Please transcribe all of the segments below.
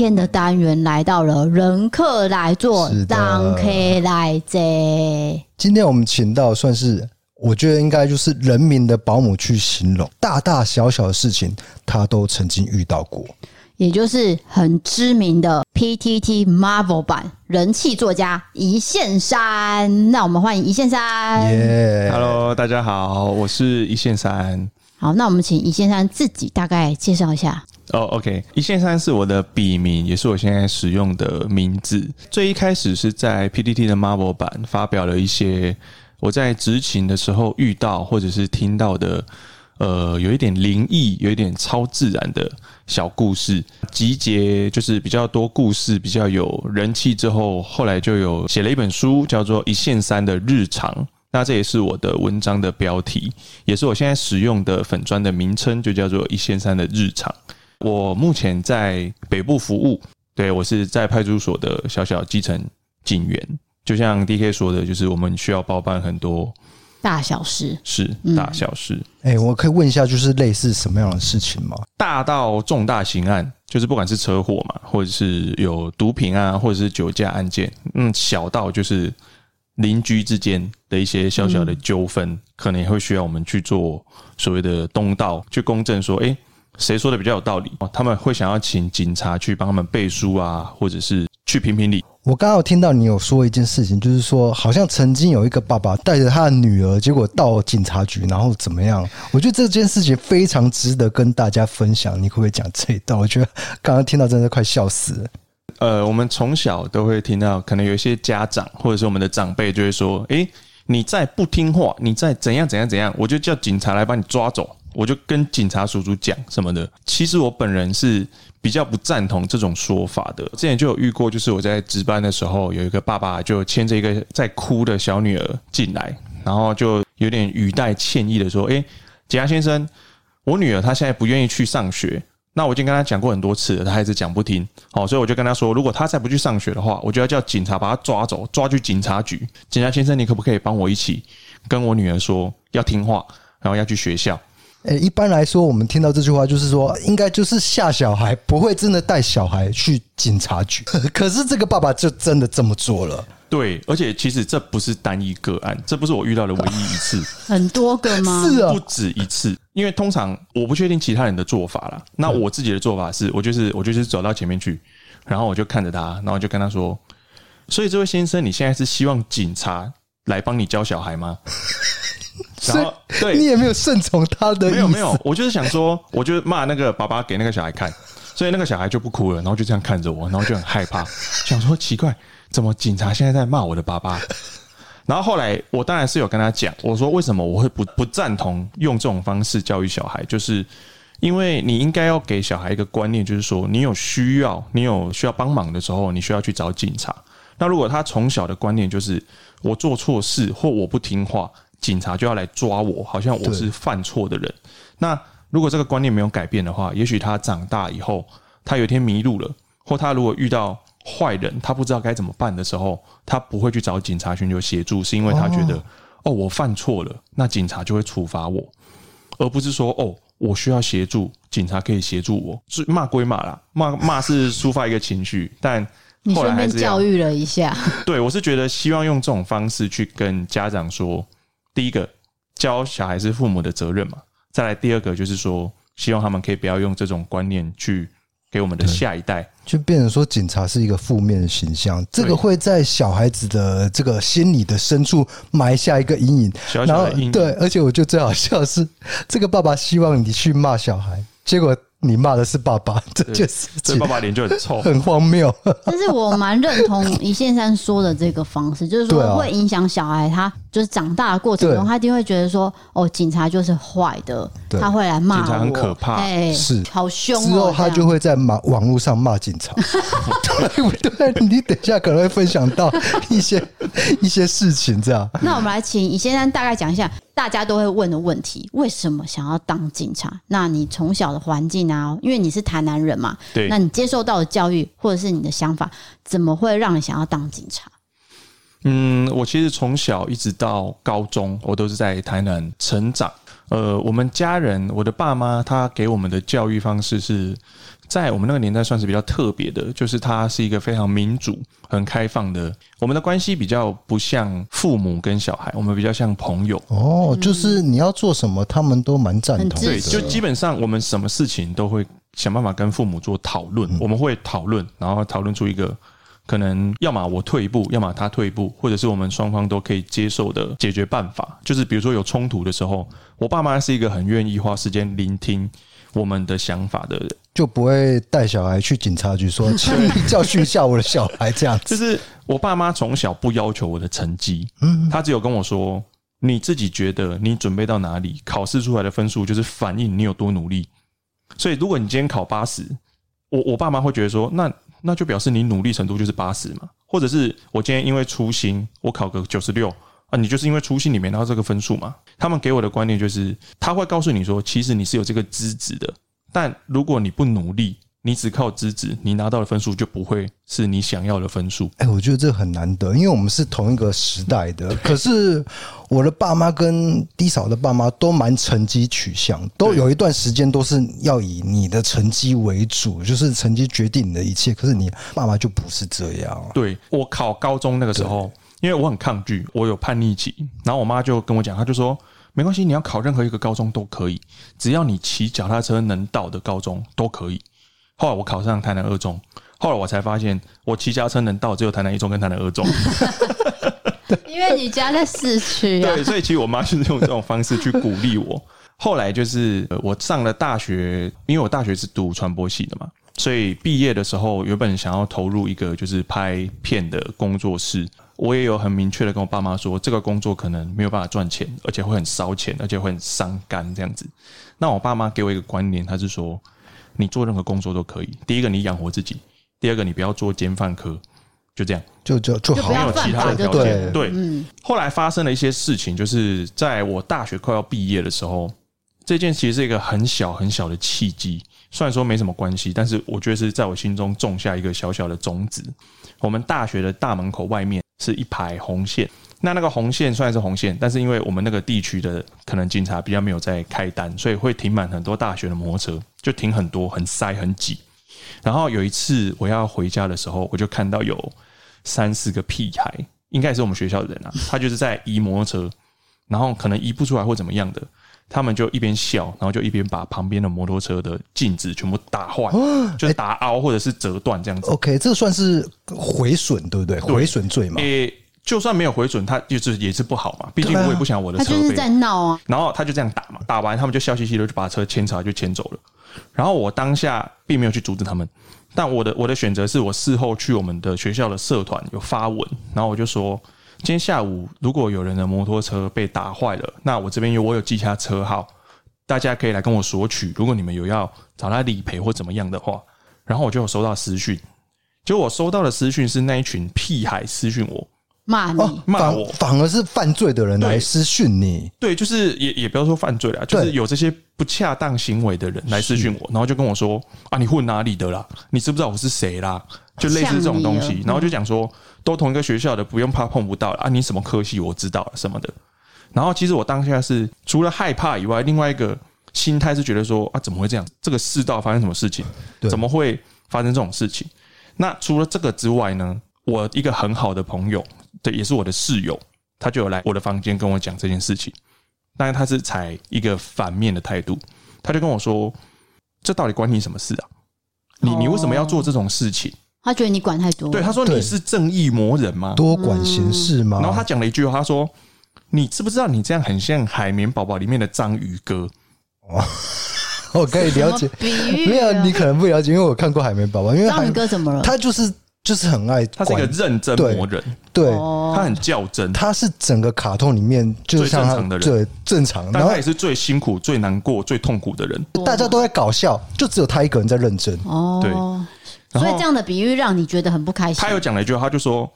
天的单元来到了人客来做，当客来接。今天我们请到算是，我觉得应该就是人民的保姆去形容，大大小小的事情他都曾经遇到过，也就是很知名的 PTT Marvel 版人气作家一线山。那我们欢迎一线山。Yeah. Hello，大家好，我是一线山。好，那我们请一线山自己大概介绍一下。哦、，OK，一线三是我的笔名，也是我现在使用的名字。最一开始是在 PPT 的 Marvel 版发表了一些我在执勤的时候遇到或者是听到的，呃，有一点灵异、有一点超自然的小故事，集结就是比较多故事，比较有人气之后，后来就有写了一本书，叫做《一线三的日常》。那这也是我的文章的标题，也是我现在使用的粉专的名称，就叫做《一线三的日常》。我目前在北部服务，对，我是在派出所的小小基层警员。就像 DK 说的，就是我们需要包办很多大小事，是大小事。哎、嗯欸，我可以问一下，就是类似什么样的事情吗？大到重大刑案，就是不管是车祸嘛，或者是有毒品啊，或者是酒驾案件。嗯，小到就是邻居之间的一些小小的纠纷，嗯、可能也会需要我们去做所谓的东道，去公证说，哎、欸。谁说的比较有道理？他们会想要请警察去帮他们背书啊，或者是去评评理。我刚刚有听到你有说一件事情，就是说好像曾经有一个爸爸带着他的女儿，结果到警察局，然后怎么样？我觉得这件事情非常值得跟大家分享。你可不可以讲这一段？我觉得刚刚听到真的快笑死了。呃，我们从小都会听到，可能有一些家长或者是我们的长辈就会说：“诶，你再不听话，你再怎样怎样怎样，我就叫警察来把你抓走。”我就跟警察叔叔讲什么的。其实我本人是比较不赞同这种说法的。之前就有遇过，就是我在值班的时候，有一个爸爸就牵着一个在哭的小女儿进来，然后就有点语带歉意的说：“诶，警察先生，我女儿她现在不愿意去上学，那我已经跟她讲过很多次了，她还是讲不听。好，所以我就跟她说，如果她再不去上学的话，我就要叫警察把她抓走，抓去警察局。警察先生，你可不可以帮我一起跟我女儿说要听话，然后要去学校？”诶，一般来说，我们听到这句话就是说，应该就是吓小孩，不会真的带小孩去警察局。可是这个爸爸就真的这么做了。对，而且其实这不是单一个案，这不是我遇到的唯一一次，很多个吗？是啊，不止一次。因为通常我不确定其他人的做法啦。那我自己的做法是，我就是我就是走到前面去，然后我就看着他，然后就跟他说：“所以这位先生，你现在是希望警察来帮你教小孩吗？” 然后，对，你也没有顺从他的意思。没有没有，我就是想说，我就骂那个爸爸给那个小孩看，所以那个小孩就不哭了，然后就这样看着我，然后就很害怕，想说奇怪，怎么警察现在在骂我的爸爸？然后后来我当然是有跟他讲，我说为什么我会不不赞同用这种方式教育小孩，就是因为你应该要给小孩一个观念，就是说你有需要，你有需要帮忙的时候，你需要去找警察。那如果他从小的观念就是我做错事或我不听话。警察就要来抓我，好像我是犯错的人。那如果这个观念没有改变的话，也许他长大以后，他有一天迷路了，或他如果遇到坏人，他不知道该怎么办的时候，他不会去找警察寻求协助，是因为他觉得哦，我犯错了，那警察就会处罚我，而不是说哦，我需要协助，警察可以协助我。是骂归骂啦，骂骂是抒发一个情绪，但后来还是教育了一下。对，我是觉得希望用这种方式去跟家长说。第一个教小孩是父母的责任嘛，再来第二个就是说，希望他们可以不要用这种观念去给我们的下一代，就变成说警察是一个负面的形象，这个会在小孩子的这个心理的深处埋下一个阴影。小小的阴影。对，而且我觉得最好笑的是，这个爸爸希望你去骂小孩，结果。你骂的是爸爸，这件事情，这爸爸脸就很臭，很荒谬。但是我蛮认同一线山说的这个方式，就是说会影响小孩，他就是长大的过程中，他一定会觉得说，哦，警察就是坏的，他会来骂我，警察很可怕，哎，是好凶。之后他就会在网网络上骂警察，对不对？你等一下可能会分享到一些一些事情，这样。那我们来请一线山大概讲一下。大家都会问的问题：为什么想要当警察？那你从小的环境啊，因为你是台南人嘛，对，那你接受到的教育或者是你的想法，怎么会让你想要当警察？嗯，我其实从小一直到高中，我都是在台南成长。呃，我们家人，我的爸妈，他给我们的教育方式是在我们那个年代算是比较特别的，就是它是一个非常民主、很开放的。我们的关系比较不像父母跟小孩，我们比较像朋友。哦，就是你要做什么，他们都蛮赞同的。对，就基本上我们什么事情都会想办法跟父母做讨论，我们会讨论，然后讨论出一个。可能要么我退一步，要么他退一步，或者是我们双方都可以接受的解决办法。就是比如说有冲突的时候，我爸妈是一个很愿意花时间聆听我们的想法的人，就不会带小孩去警察局说，请你教训一下我的小孩这样子。就是我爸妈从小不要求我的成绩，嗯，他只有跟我说，你自己觉得你准备到哪里，考试出来的分数就是反映你有多努力。所以如果你今天考八十，我我爸妈会觉得说，那。那就表示你努力程度就是八十嘛，或者是我今天因为粗心，我考个九十六啊，你就是因为粗心里面拿到这个分数嘛。他们给我的观念就是，他会告诉你说，其实你是有这个资质的，但如果你不努力。你只靠资质，你拿到的分数就不会是你想要的分数。哎，我觉得这很难得，因为我们是同一个时代的。可是我的爸妈跟低嫂的爸妈都蛮成绩取向，都有一段时间都是要以你的成绩为主，就是成绩决定你的一切。可是你爸妈就不是这样。对，我考高中那个时候，因为我很抗拒，我有叛逆期，然后我妈就跟我讲，她就说没关系，你要考任何一个高中都可以，只要你骑脚踏车能到的高中都可以。后来我考上台南二中，后来我才发现，我骑家车能到只有台南一中跟台南二中，因为你家在市区。对，所以其实我妈就是用这种方式去鼓励我。后来就是我上了大学，因为我大学是读传播系的嘛，所以毕业的时候原本想要投入一个就是拍片的工作室，我也有很明确的跟我爸妈说，这个工作可能没有办法赚钱，而且会很烧钱，而且会很伤肝这样子。那我爸妈给我一个观念，他是说。你做任何工作都可以。第一个，你养活自己；第二个，你不要做奸犯科，就这样，就就就好，没有其他的条件。对，嗯。后来发生了一些事情，就是在我大学快要毕业的时候，这件其实是一个很小很小的契机。虽然说没什么关系，但是我觉得是在我心中种下一个小小的种子。我们大学的大门口外面是一排红线。那那个红线虽然是红线，但是因为我们那个地区的可能警察比较没有在开单，所以会停满很多大学的摩托车，就停很多，很塞，很挤。然后有一次我要回家的时候，我就看到有三四个屁孩，应该是我们学校的人啊，他就是在移摩托车，然后可能移不出来或怎么样的，他们就一边笑，然后就一边把旁边的摩托车的镜子全部打坏，就是打凹或者是折断这样子。OK，这算是毁损对不对？毁损罪嘛。就算没有毁损，他就是也是不好嘛。毕竟我也不想我的车被。他就是在闹啊。然后他就这样打嘛，打完他们就笑嘻嘻的就把车牵走，就牵走了。然后我当下并没有去阻止他们，但我的我的选择是我事后去我们的学校的社团有发文，然后我就说，今天下午如果有人的摩托车被打坏了，那我这边有我有记下车号，大家可以来跟我索取。如果你们有要找他理赔或怎么样的话，然后我就有收到私讯，结果我收到的私讯是那一群屁孩私讯我。骂你，骂我，反而是犯罪的人来私讯你。对，就是也也不要说犯罪了，就是有这些不恰当行为的人来私讯我，然后就跟我说啊，你混哪里的啦？你知不知道我是谁啦？就类似这种东西，然后就讲说都同一个学校的，不用怕碰不到了啊，你什么科系我知道了什么的。然后其实我当下是除了害怕以外，另外一个心态是觉得说啊，怎么会这样？这个世道发生什么事情？怎么会发生这种事情？那除了这个之外呢？我一个很好的朋友。对，也是我的室友，他就有来我的房间跟我讲这件事情，但是他是采一个反面的态度，他就跟我说：“这到底关你什么事啊？你你为什么要做这种事情？”他觉得你管太多。对，他说：“你是正义魔人吗？多管闲事吗？”然后他讲了一句话，他说：“你知不知道你这样很像海绵宝宝里面的章鱼哥？”哦，我可以了解，没有你可能不了解，因为我看过海绵宝宝，因为章鱼哥怎么了？他就是。就是很爱，他是一个认真魔人，对，对他很较真，他是整个卡通里面就是像他最正常的人，对，正常，但他也是最辛苦、最难过、最痛苦的人。大家都在搞笑，就只有他一个人在认真。哦，对，所以这样的比喻让你觉得很不开心。他有讲了一句话，他就说：“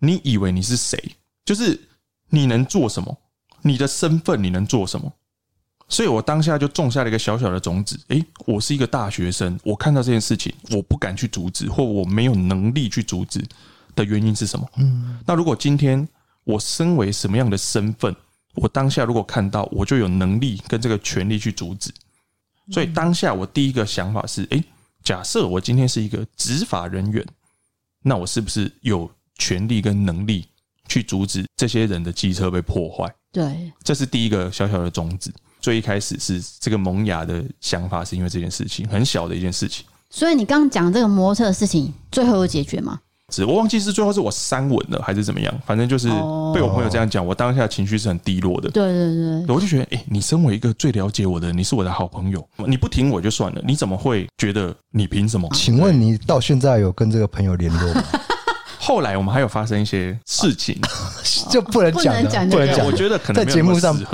你以为你是谁？就是你能做什么？你的身份你能做什么？”所以我当下就种下了一个小小的种子。诶，我是一个大学生，我看到这件事情，我不敢去阻止，或我没有能力去阻止的原因是什么？嗯，那如果今天我身为什么样的身份，我当下如果看到，我就有能力跟这个权利去阻止。所以当下我第一个想法是：诶，假设我今天是一个执法人员，那我是不是有权利跟能力去阻止这些人的机车被破坏？对，这是第一个小小的种子。最一开始是这个萌芽的想法，是因为这件事情很小的一件事情。所以你刚刚讲这个摩托车的事情，最后有解决吗？是我忘记是最后是我删文了还是怎么样，反正就是被我朋友这样讲，我当下情绪是很低落的。对对对，我就觉得，哎、欸，你身为一个最了解我的人，你是我的好朋友，你不听我就算了，你怎么会觉得你凭什么？请问你到现在有跟这个朋友联络吗？后来我们还有发生一些事情，就不能讲了，不能讲。我觉得可能在节目上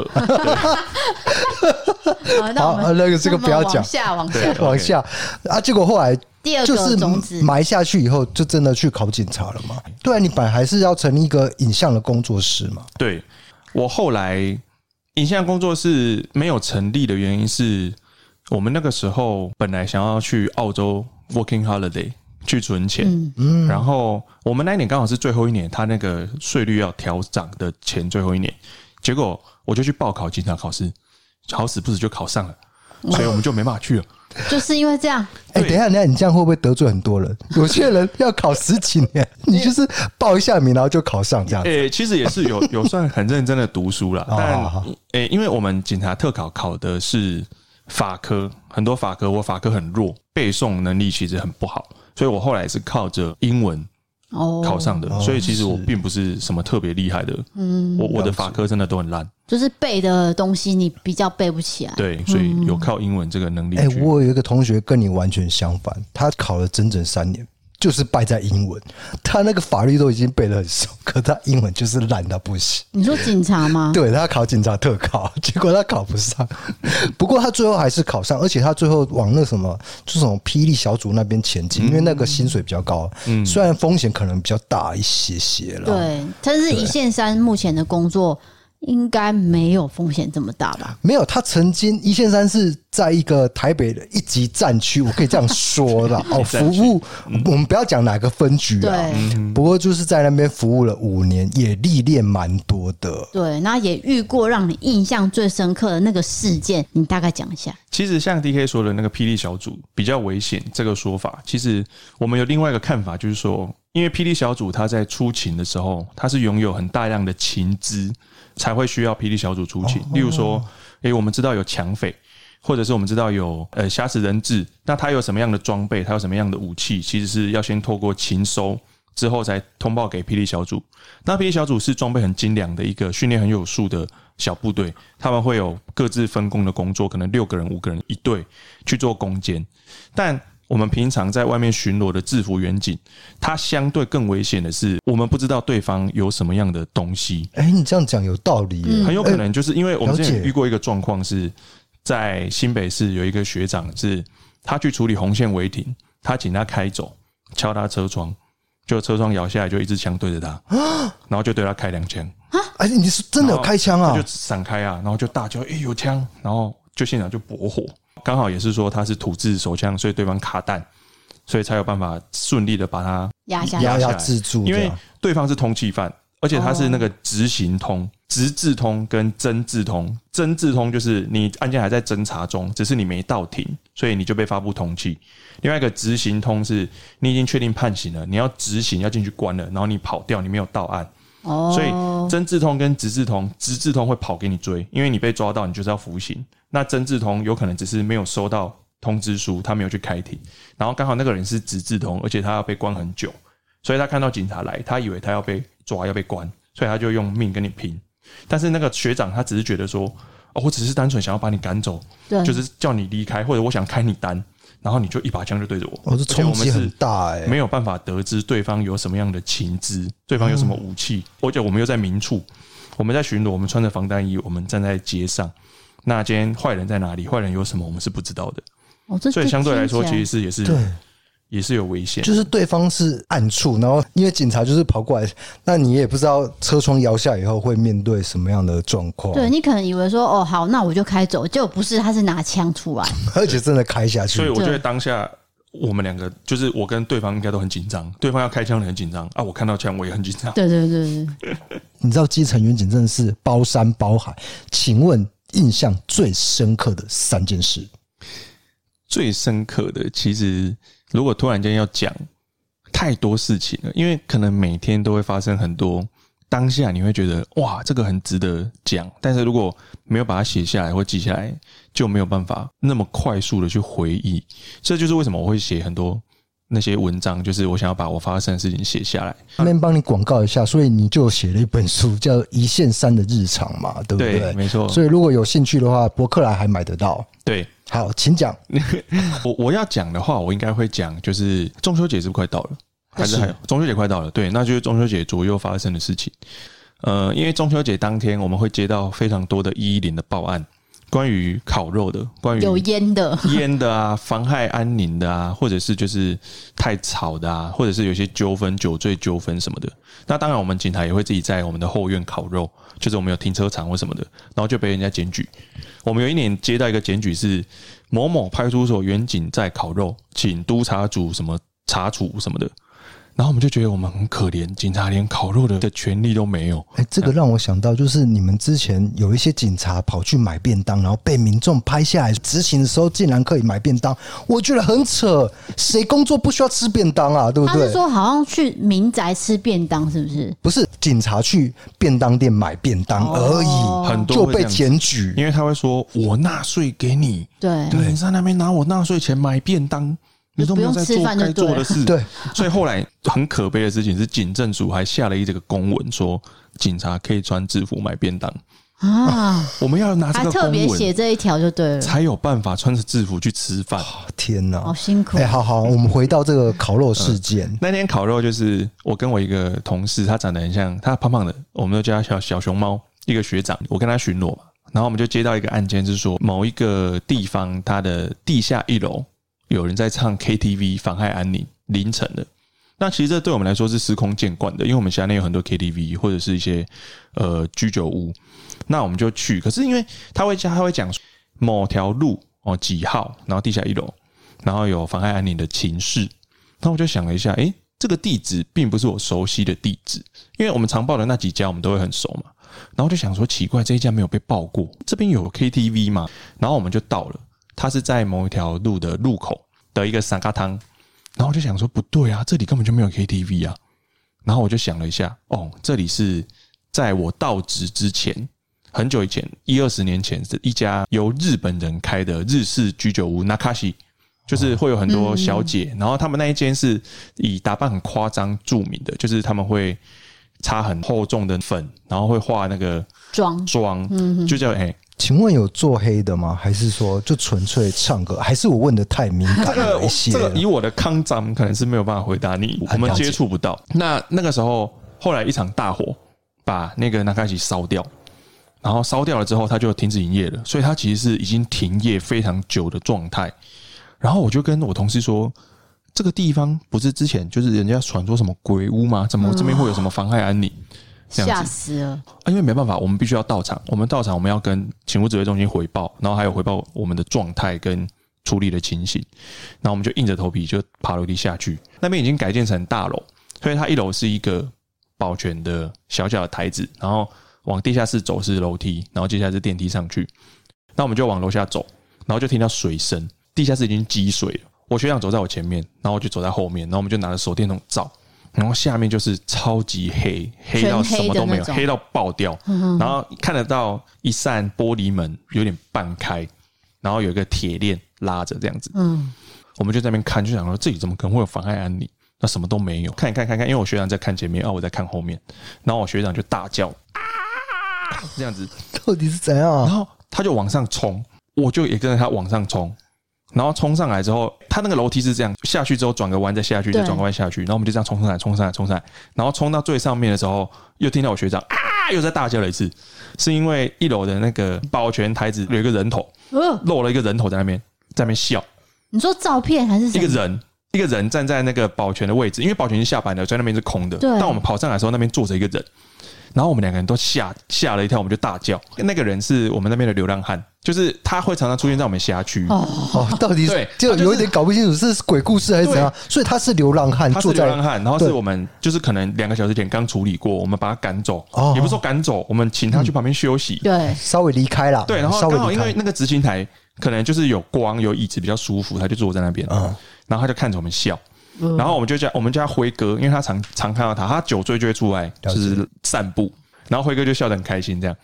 好，那个这个不要讲，往下往下往下啊！结果后来。第二个种子埋下去以后，就真的去考警察了嘛？对啊，你本来还是要成立一个影像的工作室嘛。对，我后来影像工作室没有成立的原因是，我们那个时候本来想要去澳洲 working holiday 去存钱，嗯，然后我们那一年刚好是最后一年，他那个税率要调涨的前最后一年，结果我就去报考警察考试，好死不死就考上了，所以我们就没办法去了。就是因为这样，哎，等一下，等一下，你这样会不会得罪很多人？有些人要考十几年，你就是报一下名，然后就考上这样。哎，其实也是有有算很认真的读书了，但哎，因为我们警察特考考的是法科，很多法科我法科很弱，背诵能力其实很不好，所以我后来是靠着英文。哦，考上的，所以其实我并不是什么特别厉害的。嗯，我我的法科真的都很烂，就是背的东西你比较背不起来。对，所以有靠英文这个能力。哎，我有一个同学跟你完全相反，他考了整整三年。就是败在英文，他那个法律都已经背得很熟，可他英文就是烂到不行。你说警察吗？对，他考警察特考，结果他考不上。不过他最后还是考上，而且他最后往那什么，就什么霹雳小组那边前进，因为那个薪水比较高。嗯，虽然风险可能比较大一些些了。对，但是一线三目前的工作。应该没有风险这么大吧？没有，他曾经一线三是在一个台北的一级战区，我可以这样说的 哦。服务我们不要讲哪个分局啊，不过就是在那边服务了五年，也历练蛮多的。对，那也遇过让你印象最深刻的那个事件，你大概讲一下。其实像 DK 说的那个霹雳小组比较危险这个说法，其实我们有另外一个看法，就是说，因为霹雳小组他在出勤的时候，他是拥有很大量的情资。才会需要霹雳小组出勤。例如说，诶，我们知道有抢匪，或者是我们知道有呃挟持人质，那他有什么样的装备，他有什么样的武器，其实是要先透过勤收之后才通报给霹雳小组。那霹雳小组是装备很精良的一个训练很有素的小部队，他们会有各自分工的工作，可能六个人、五个人一队去做攻坚，但。我们平常在外面巡逻的制服远警，他相对更危险的是，我们不知道对方有什么样的东西。哎，你这样讲有道理，很有可能就是因为我们之前遇过一个状况，是在新北市有一个学长，是他去处理红线违停，他请他开走，敲他车窗，就车窗摇下来，就一支枪对着他，然后就对他开两枪。哎，你是真的有开枪啊？就闪开啊，然后就大叫：“哎，有枪！”然后就现场就搏火。刚好也是说他是土制手枪，所以对方卡弹，所以才有办法顺利的把他压下压压制住。因为对方是通缉犯，而且他是那个执行通、直字通跟侦字通。侦字通就是你案件还在侦查中，只是你没到庭，所以你就被发布通缉。另外一个执行通是你已经确定判刑了，你要执行要进去关了，然后你跑掉，你没有到案。哦，所以真字通跟直字通，直字通会跑给你追，因为你被抓到，你就是要服刑。那曾志通有可能只是没有收到通知书，他没有去开庭，然后刚好那个人是直志通，而且他要被关很久，所以他看到警察来，他以为他要被抓要被关，所以他就用命跟你拼。但是那个学长他只是觉得说，哦，我只是单纯想要把你赶走，对，就是叫你离开，或者我想开你单。然后你就一把枪就对着我，哦，这冲击很大哎，没有办法得知对方有什么样的情资，对方有什么武器，而且我们又在明处，我们在巡逻，我们穿着防弹衣，我们站在街上，那今天坏人在哪里？坏人有什么？我们是不知道的。哦，这所以相对来说，其实是也是对。也是有危险，就是对方是暗处，然后因为警察就是跑过来，那你也不知道车窗摇下以后会面对什么样的状况。对，你可能以为说哦好，那我就开走，结果不是，他是拿枪出来，而且真的开下去。所以我觉得当下我们两个就是我跟对方应该都很紧张，对方要开枪很紧张啊，我看到枪我也很紧张。对对对对，你知道基层员警真的是包山包海，请问印象最深刻的三件事？最深刻的，其实如果突然间要讲太多事情了，因为可能每天都会发生很多。当下你会觉得哇，这个很值得讲，但是如果没有把它写下来或记下来，就没有办法那么快速的去回忆。这就是为什么我会写很多那些文章，就是我想要把我发生的事情写下来。那边帮你广告一下，所以你就写了一本书，叫《一线三的日常》嘛，对不对？对，没错。所以如果有兴趣的话，博客来还买得到。对，好，请讲。我我要讲的话，我应该会讲，就是中秋节是不是快到了？还是还有中秋节快到了，对，那就是中秋节左右发生的事情。呃，因为中秋节当天我们会接到非常多的一一零的报案，关于烤肉的，关于有烟的烟的啊，妨害安宁的啊，或者是就是太吵的啊，或者是有些纠纷、酒醉纠纷什么的。那当然，我们警察也会自己在我们的后院烤肉，就是我们有停车场或什么的，然后就被人家检举。我们有一年接到一个检举是某某派出所员警在烤肉，请督察组什么查处什么的。然后我们就觉得我们很可怜，警察连烤肉的的权利都没有。哎，这个让我想到，就是你们之前有一些警察跑去买便当，然后被民众拍下来，执行的时候竟然可以买便当，我觉得很扯。谁工作不需要吃便当啊？对不对？他是说好像去民宅吃便当，是不是？不是，警察去便当店买便当而已，很多就被检举，因为他会说：“我纳税给你，对，你在那边拿我纳税钱买便当。”你都没有在做该做的事，对，所以后来很可悲的事情是，警政署还下了一这个公文，说警察可以穿制服买便当啊。我们要拿这个公文，还特别写这一条就对了，才有办法穿着制服去吃饭。天哪，好辛苦！哎，好好，我们回到这个烤肉事件。那天烤肉就是我跟我一个同事，他长得很像，他胖胖的，我们都叫他小小熊猫。一个学长，我跟他巡逻嘛，然后我们就接到一个案件，就是说某一个地方它的地下一楼。有人在唱 KTV，妨害安宁，凌晨的。那其实这对我们来说是司空见惯的，因为我们辖内有很多 KTV 或者是一些呃居酒屋，那我们就去。可是因为他会，他会讲某条路哦几号，然后地下一楼，然后有妨害安宁的情事。那我就想了一下，诶，这个地址并不是我熟悉的地址，因为我们常报的那几家我们都会很熟嘛。然后就想说奇怪，这一家没有被报过，这边有 KTV 嘛？然后我们就到了。他是在某一条路的路口的一个散咖汤，然后我就想说不对啊，这里根本就没有 KTV 啊。然后我就想了一下，哦，这里是在我到职之前很久以前，一二十年前是一家由日本人开的日式居酒屋，Nakashi，就是会有很多小姐，然后他们那一间是以打扮很夸张著名的，就是他们会擦很厚重的粉，然后会画那个妆妆，就叫哎。请问有做黑的吗？还是说就纯粹唱歌？还是我问的太敏感了一些？这个以我的康张可能是没有办法回答你，我们接触不到。那那个时候，后来一场大火把那个那卡西烧掉，然后烧掉了之后，他就停止营业了。所以他其实是已经停业非常久的状态。然后我就跟我同事说，这个地方不是之前就是人家传说什么鬼屋吗？怎么这边会有什么妨害安宁？吓死了啊！因为没办法，我们必须要到场。我们到场，我们要跟勤务指挥中心回报，然后还有回报我们的状态跟处理的情形。然后我们就硬着头皮就爬楼梯下去。那边已经改建成大楼，所以它一楼是一个保全的小小的台子，然后往地下室走是楼梯，然后接下来是电梯上去。那我们就往楼下走，然后就听到水声，地下室已经积水了。我学长走在我前面，然后我就走在后面，然后我们就拿着手电筒照。然后下面就是超级黑，黑到什么都没有，黑到爆掉。然后看得到一扇玻璃门有点半开，然后有一个铁链拉着这样子。嗯，我们就在那边看，就想说这里怎么可能会有妨碍安宁？那什么都没有，看一看看看，因为我学长在看前面，啊，我在看后面。然后我学长就大叫啊，这样子 到底是怎样？然后他就往上冲，我就也跟着他往上冲。然后冲上来之后，他那个楼梯是这样下去之后转个弯再下去，再转个弯下去，然后我们就这样冲上来，冲上来，冲上来，然后冲到最上面的时候，又听到我学长啊，又在大叫了一次，是因为一楼的那个保全台子有一个人头，露了一个人头在那边，在那边笑。你说照片还是一个人？一个人站在那个保全的位置，因为保全是下班的，所以那边是空的。对。当我们跑上来的时候，那边坐着一个人，然后我们两个人都吓吓了一跳，我们就大叫。那个人是我们那边的流浪汉，就是他会常常出现在我们辖区。哦，到底是就有一点搞不清楚是鬼故事还是怎样。所以他是流浪汉，他是流浪汉，然后是我们就是可能两个小时前刚处理过，我们把他赶走，也不是说赶走，我们请他去旁边休息，对，稍微离开了。对，然后刚好因为那个执勤台可能就是有光有椅子比较舒服，他就坐在那边，然后他就看着我们笑。然后我们就叫我们叫他辉哥，因为他常常看到他，他酒醉就会出来就是散步，然后辉哥就笑得很开心。这样，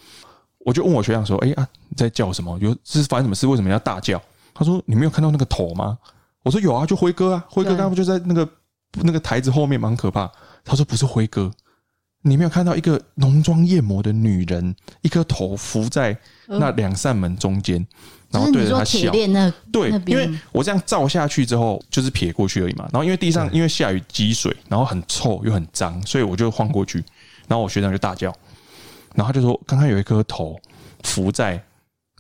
我就问我学长说：“哎啊，你在叫什么？有是发生什么事？为什么要大叫？”他说：“你没有看到那个头吗？”我说：“有啊，就辉哥啊，辉哥刚刚不就在那个那个台子后面，蛮可怕。”他说：“不是辉哥，你没有看到一个浓妆艳抹的女人，一颗头浮在那两扇门中间。”然后对着他笑，对，因为我这样照下去之后，就是撇过去而已嘛。然后因为地上因为下雨积水，然后很臭又很脏，所以我就晃过去。然后我学长就大叫，然后他就说：“刚刚有一颗头浮在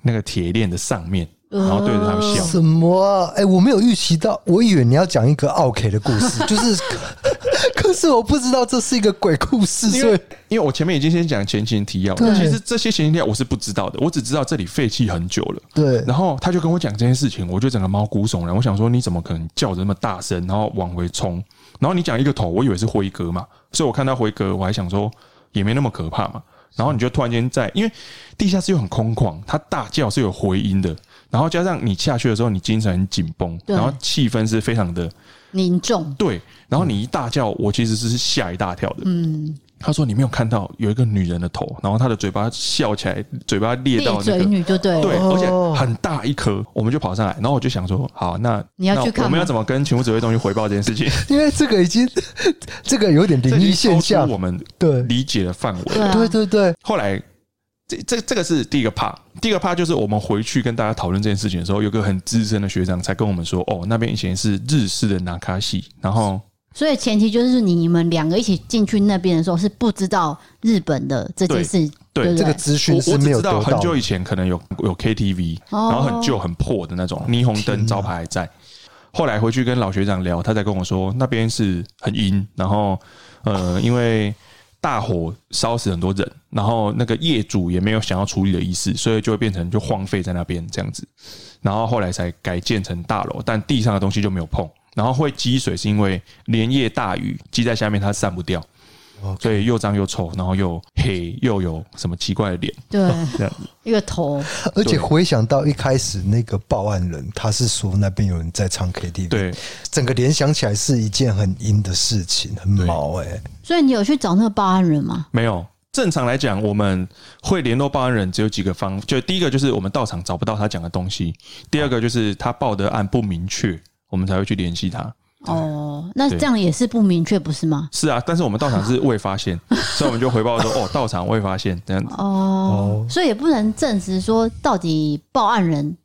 那个铁链的上面。”然后对着他们笑。什么啊？哎，我没有预期到，我以为你要讲一个奥 K 的故事，就是。可是我不知道这是一个鬼故事，所以因为我前面已经先讲前情提要了，其实这些前情提要我是不知道的，我只知道这里废弃很久了。对，然后他就跟我讲这件事情，我就整个毛骨悚然。我想说，你怎么可能叫得那么大声，然后往回冲？然后你讲一个头，我以为是辉哥嘛，所以我看到辉哥，我还想说也没那么可怕嘛。然后你就突然间在，因为地下室又很空旷，他大叫是有回音的，然后加上你下去的时候，你精神很紧绷，然后气氛是非常的凝重，对。然后你一大叫，我其实是吓一大跳的。嗯，他说你没有看到有一个女人的头，然后她的嘴巴笑起来，嘴巴裂到那个嘴女就对，对，而且很大一颗。我们就跑上来，然后我就想说，好，那你要去看，我们要怎么跟勤务指挥中心回报这件事情？因为这个已经这个有点灵异现象，我们对理解的范围。对对对，后来。这这这个是第一个 part，第一个 part 就是我们回去跟大家讨论这件事情的时候，有个很资深的学长才跟我们说，哦，那边以前是日式的拿卡系，然后所以前提就是你们两个一起进去那边的时候是不知道日本的这件事，对，这个资讯是没有得到。很久以前可能有有 KTV，然后很旧很破的那种霓虹灯招牌还在。后来回去跟老学长聊，他才跟我说那边是很阴，然后呃，因为。大火烧死很多人，然后那个业主也没有想要处理的意思，所以就会变成就荒废在那边这样子。然后后来才改建成大楼，但地上的东西就没有碰。然后会积水是因为连夜大雨积在下面，它散不掉。Okay. 所以又脏又臭，然后又黑，又有什么奇怪的脸？对，这样一个头。而且回想到一开始那个报案人，他是说那边有人在唱 KTV，对，整个联想起来是一件很阴的事情，很毛哎、欸。所以你有去找那个报案人吗？没有。正常来讲，我们会联络报案人只有几个方，就第一个就是我们到场找不到他讲的东西，第二个就是他报的案不明确，我们才会去联系他。哦，那这样也是不明确，不是吗？是啊，但是我们到场是未发现，所以我们就回报说，哦，到场未发现这样子。哦，所以也不能证实说到底报案人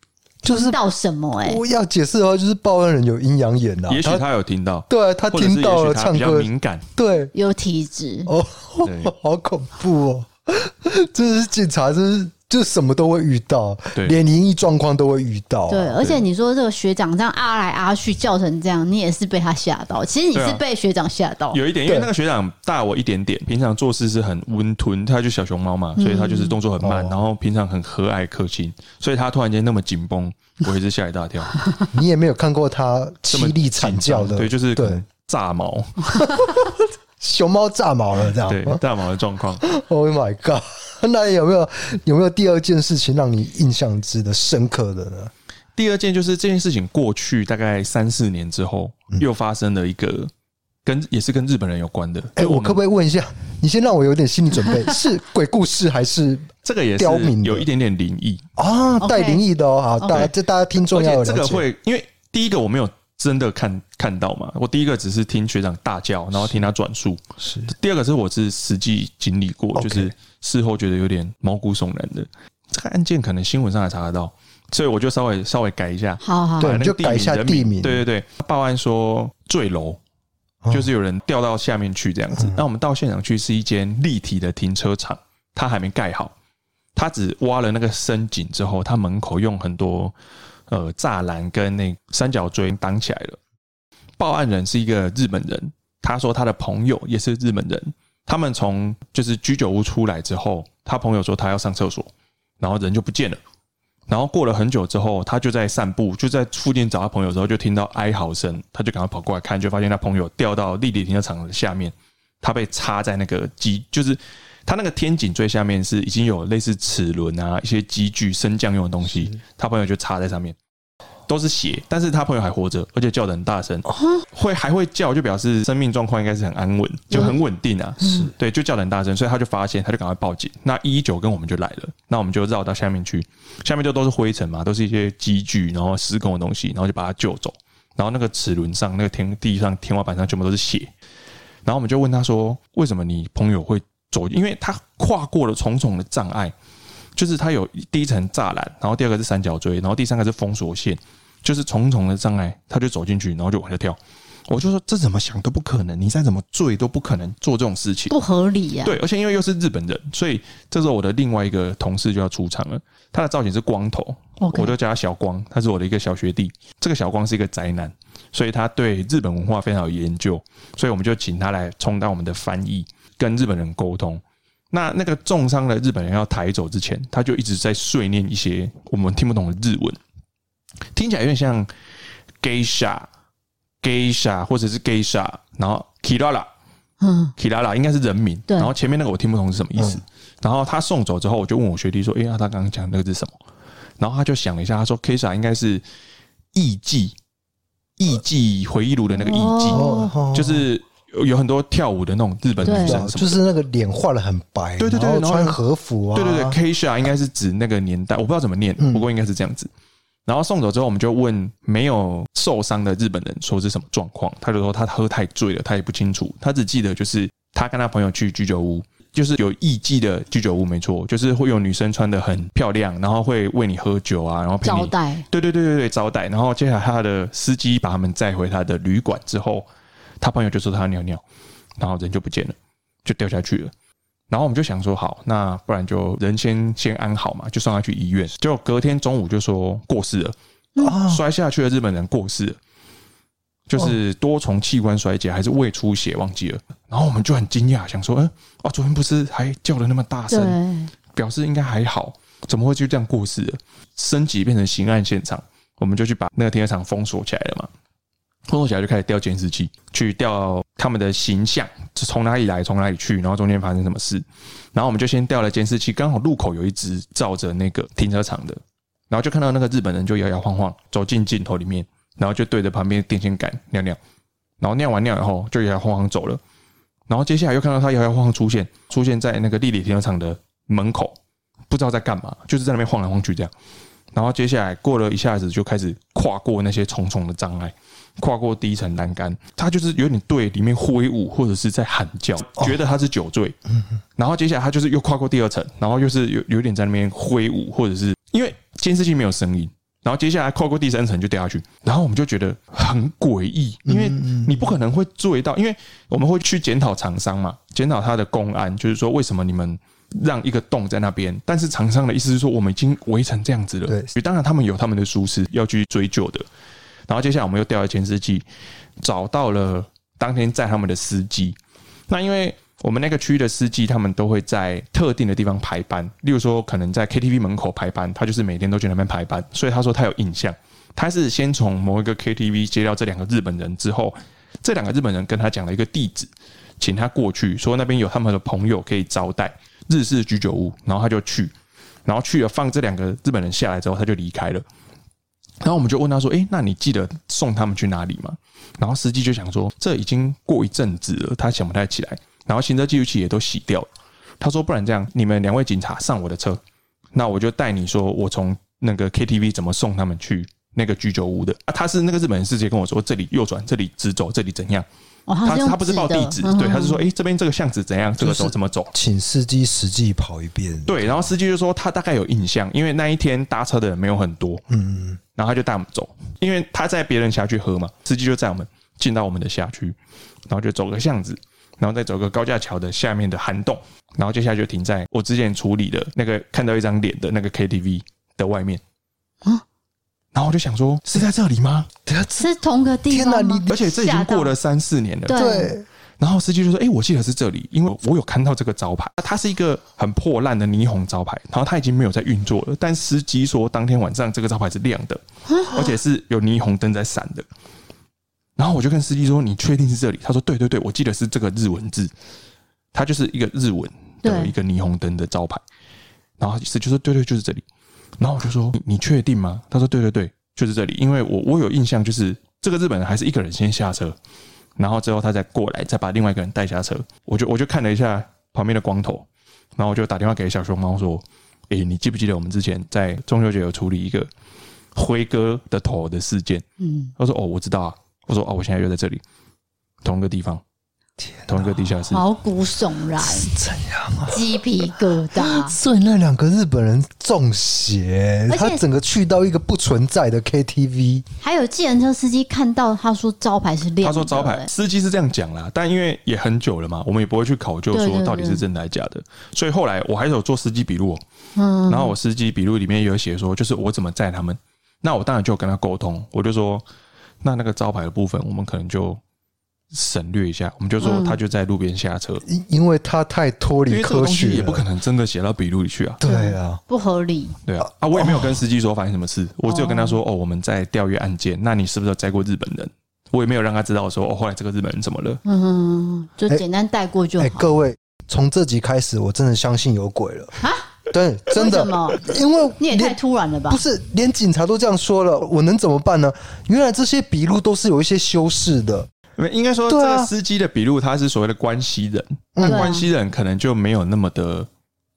就是到什么？哎，我要解释的话，就是报案人有阴阳眼呐，也许他有听到，对，他听到了唱歌。敏感，对，有体质。哦，好恐怖哦，这是警察，这是。就什么都会遇到，对，连灵异状况都会遇到。对，而且你说这个学长这样啊来啊去叫成这样，你也是被他吓到。其实你是被学长吓到。有一点，因为那个学长大我一点点，平常做事是很温吞，他就小熊猫嘛，所以他就是动作很慢，然后平常很和蔼可亲，所以他突然间那么紧绷，我也是吓一大跳。你也没有看过他凄厉惨叫的，对，就是对炸毛，熊猫炸毛了这样，对，炸毛的状况。Oh my god！那有没有有没有第二件事情让你印象值得深刻的呢？第二件就是这件事情过去大概三四年之后，又发生了一个跟也是跟日本人有关的。哎，我可不可以问一下？你先让我有点心理准备，是鬼故事还是这个也是有一点点灵异啊？带灵异的哦，好，大家这大家听众要。这个会因为第一个我没有真的看看到嘛，我第一个只是听学长大叫，然后听他转述。是。第二个是我是实际经历过，就是。事后觉得有点毛骨悚然的，这个案件可能新闻上还查得到，所以我就稍微稍微改一下，好好，对，就改一下地名，对对对，报案说坠楼，就是有人掉到下面去这样子。那我们到现场去是一间立体的停车场，它还没盖好，它只挖了那个深井之后，它门口用很多呃栅栏跟那三角锥挡起来了。报案人是一个日本人，他说他的朋友也是日本人。他们从就是居酒屋出来之后，他朋友说他要上厕所，然后人就不见了。然后过了很久之后，他就在散步，就在附近找他朋友的时候，就听到哀嚎声，他就赶快跑过来看，就发现他朋友掉到立体停车场的下面，他被插在那个机，就是他那个天井最下面是已经有类似齿轮啊一些机具升降用的东西，他朋友就插在上面。都是血，但是他朋友还活着，而且叫的很大声，会还会叫，就表示生命状况应该是很安稳，就很稳定啊。是对，就叫得很大声，所以他就发现，他就赶快报警。那一一九跟我们就来了，那我们就绕到下面去，下面就都是灰尘嘛，都是一些机具，然后施工的东西，然后就把他救走。然后那个齿轮上、那个天地上、天花板上全部都是血。然后我们就问他说：“为什么你朋友会走？因为他跨过了重重的障碍。”就是他有第一层栅栏，然后第二个是三角锥，然后第三个是封锁线，就是重重的障碍，他就走进去，然后就往下跳。我就说这怎么想都不可能，你再怎么醉都不可能做这种事情，不合理呀、啊。对，而且因为又是日本人，所以这时候我的另外一个同事就要出场了。他的造型是光头.我就叫他小光，他是我的一个小学弟。这个小光是一个宅男，所以他对日本文化非常有研究，所以我们就请他来充当我们的翻译，跟日本人沟通。那那个重伤的日本人要抬走之前，他就一直在碎念一些我们听不懂的日文，听起来有点像 geisha geisha 或者是 geisha，然后 kirara，嗯，kirara 应该是人名，对，然后前面那个我听不懂是什么意思。然后他送走之后，我就问我学弟说：“哎呀，他刚刚讲那个是什么？”然后他就想了一下，他说 Keisha 应该是艺妓，艺妓回忆录的那个艺妓，就是。”有很多跳舞的那种日本女生，就是那个脸画的很白，对对对，然后穿和服啊，对对对，Keisha 应该是指那个年代，我不知道怎么念，不过应该是这样子。然后送走之后，我们就问没有受伤的日本人说是什么状况，他就说他喝太醉了，他也不清楚，他只记得就是他跟他朋友去居酒屋，就是有艺妓的居酒屋，没错，就是会有女生穿得很漂亮，然后会为你喝酒啊，然后陪你招待，对对对对对，招待。然后接下来他的司机把他们载回他的旅馆之后。他朋友就说他要尿尿，然后人就不见了，就掉下去了。然后我们就想说，好，那不然就人先先安好嘛，就送他去医院。结果隔天中午就说过世了，摔下去的日本人过世了，就是多重器官衰竭还是胃出血忘记了。然后我们就很惊讶，想说，嗯，哦，昨天不是还叫的那么大声，表示应该还好，怎么会就这样过世了？升级变成刑案现场，我们就去把那个停车场封锁起来了嘛。封锁起来就开始调监视器，去调他们的形象，是从哪里来，从哪里去，然后中间发生什么事。然后我们就先调了监视器，刚好路口有一只照着那个停车场的，然后就看到那个日本人就摇摇晃晃走进镜头里面，然后就对着旁边电线杆尿尿，然后尿完尿以后就摇摇晃晃走了。然后接下来又看到他摇摇晃晃出现，出现在那个立体停车场的门口，不知道在干嘛，就是在那边晃来晃去这样。然后接下来过了一下子，就开始跨过那些重重的障碍。跨过第一层栏杆，他就是有点对里面挥舞，或者是在喊叫，觉得他是酒醉。然后接下来他就是又跨过第二层，然后又是有有点在那边挥舞，或者是因为监视器没有声音。然后接下来跨过第三层就掉下去，然后我们就觉得很诡异，因为你不可能会注意到，因为我们会去检讨厂商嘛，检讨他的公安，就是说为什么你们让一个洞在那边？但是厂商的意思是说我们已经围成这样子了，对，当然他们有他们的疏失要去追究的。然后接下来我们又调了监视器，找到了当天载他们的司机。那因为我们那个区域的司机，他们都会在特定的地方排班，例如说可能在 KTV 门口排班，他就是每天都去那边排班。所以他说他有印象，他是先从某一个 KTV 接到这两个日本人之后，这两个日本人跟他讲了一个地址，请他过去，说那边有他们的朋友可以招待日式居酒屋，然后他就去，然后去了放这两个日本人下来之后，他就离开了。然后我们就问他说：“诶，那你记得送他们去哪里吗？”然后司机就想说：“这已经过一阵子了，他想不太起来。”然后行车记录器也都洗掉了。他说：“不然这样，你们两位警察上我的车，那我就带你说我从那个 KTV 怎么送他们去那个居酒屋的。”啊，他是那个日本人，直接跟我说：“这里右转，这里直走，这里怎样？”哦、他他不是报地址，对，他是说：“诶，这边这个巷子怎样？这个走怎么走？”请司机实际跑一遍。对，然后司机就说他大概有印象，因为那一天搭车的人没有很多。嗯。然后他就带我们走，因为他在别人辖区喝嘛，司机就载我们进到我们的辖区，然后就走个巷子，然后再走个高架桥的下面的涵洞，然后接下来就停在我之前处理的那个看到一张脸的那个 KTV 的外面啊，然后我就想说是在这里吗？是同个地方吗？而且这已经过了三四年了，对。然后司机就说：“哎，我记得是这里，因为我有看到这个招牌，它是一个很破烂的霓虹招牌，然后它已经没有在运作了。但司机说，当天晚上这个招牌是亮的，而且是有霓虹灯在闪的。然后我就跟司机说：‘你确定是这里？’他说：‘对对对，我记得是这个日文字，它就是一个日文的一个霓虹灯的招牌。’然后司机就说：‘对对，就是这里。’然后我就说：‘你你确定吗？’他说：‘对对对，就是这里，因为我我有印象，就是这个日本人还是一个人先下车。’然后之后他再过来，再把另外一个人带下车。我就我就看了一下旁边的光头，然后我就打电话给小熊猫说：“诶、欸，你记不记得我们之前在中秋节有处理一个辉哥的头的事件？”嗯，他说：“哦，我知道啊。”我说：“哦，我现在又在这里，同一个地方。”同一个地下室，毛骨悚然，怎样啊？鸡皮疙瘩。所以那两个日本人中邪，他整个去到一个不存在的 KTV。还有计程车司机看到他说招牌是亮，他说招牌司机是这样讲啦，但因为也很久了嘛，我们也不会去考究说到底是真的还是假的。所以后来我还是有做司机笔录，嗯，然后我司机笔录里面有写说，就是我怎么载他们。那我当然就跟他沟通，我就说，那那个招牌的部分，我们可能就。省略一下，我们就说他就在路边下车，因因为他太脱离科学，也不可能真的写到笔录里去啊。对啊，不合理。对啊，啊，我也没有跟司机说发生什么事，我只有跟他说哦，我们在调阅案件，那你是不是有载过日本人？我也没有让他知道说哦，后来这个日本人怎么了？嗯，就简单带过就好。哎，各位，从这集开始，我真的相信有鬼了啊！对，真的，因为你也太突然了吧？不是，连警察都这样说了，我能怎么办呢？原来这些笔录都是有一些修饰的。应该说，这个司机的笔录他是所谓的关系人，那关系人可能就没有那么的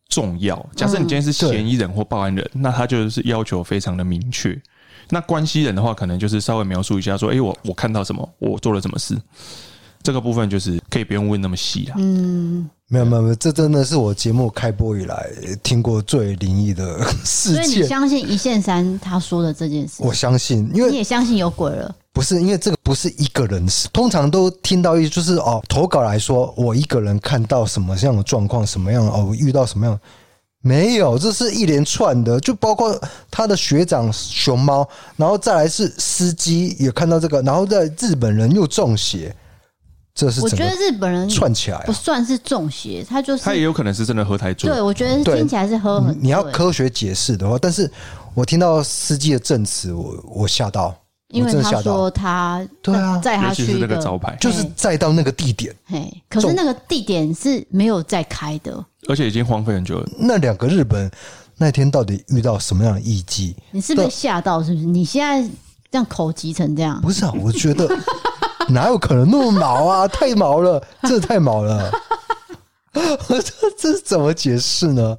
重要。假设你今天是嫌疑人或报案人，那他就是要求非常的明确。那关系人的话，可能就是稍微描述一下，说：“哎，我我看到什么，我做了什么事。”这个部分就是可以不用问那么细了。嗯，没有没有没有，这真的是我节目开播以来听过最灵异的事件。所以你相信一线三他说的这件事？我相信，因为你也相信有鬼了。不是，因为这个不是一个人，通常都听到一就是哦，投稿来说我一个人看到什么样的状况，什么样哦，遇到什么样，没有，这是一连串的，就包括他的学长熊猫，然后再来是司机也看到这个，然后在日本人又中邪，这是我觉得日本人串起来不算是中邪，他就是他也有可能是真的喝太醉，对，我觉得听起来是喝很，你要科学解释的话，但是我听到司机的证词，我我吓到。因为他说他对啊，载他去那个招牌，就是载到那个地点。嘿，可是那个地点是没有再开的，而且已经荒废很久了。那两个日本那天到底遇到什么样的艺伎？你是被吓到？是不是？你现在这样口急成这样？不是啊，我觉得 哪有可能那么毛啊？太毛了，这太毛了。这 这是怎么解释呢？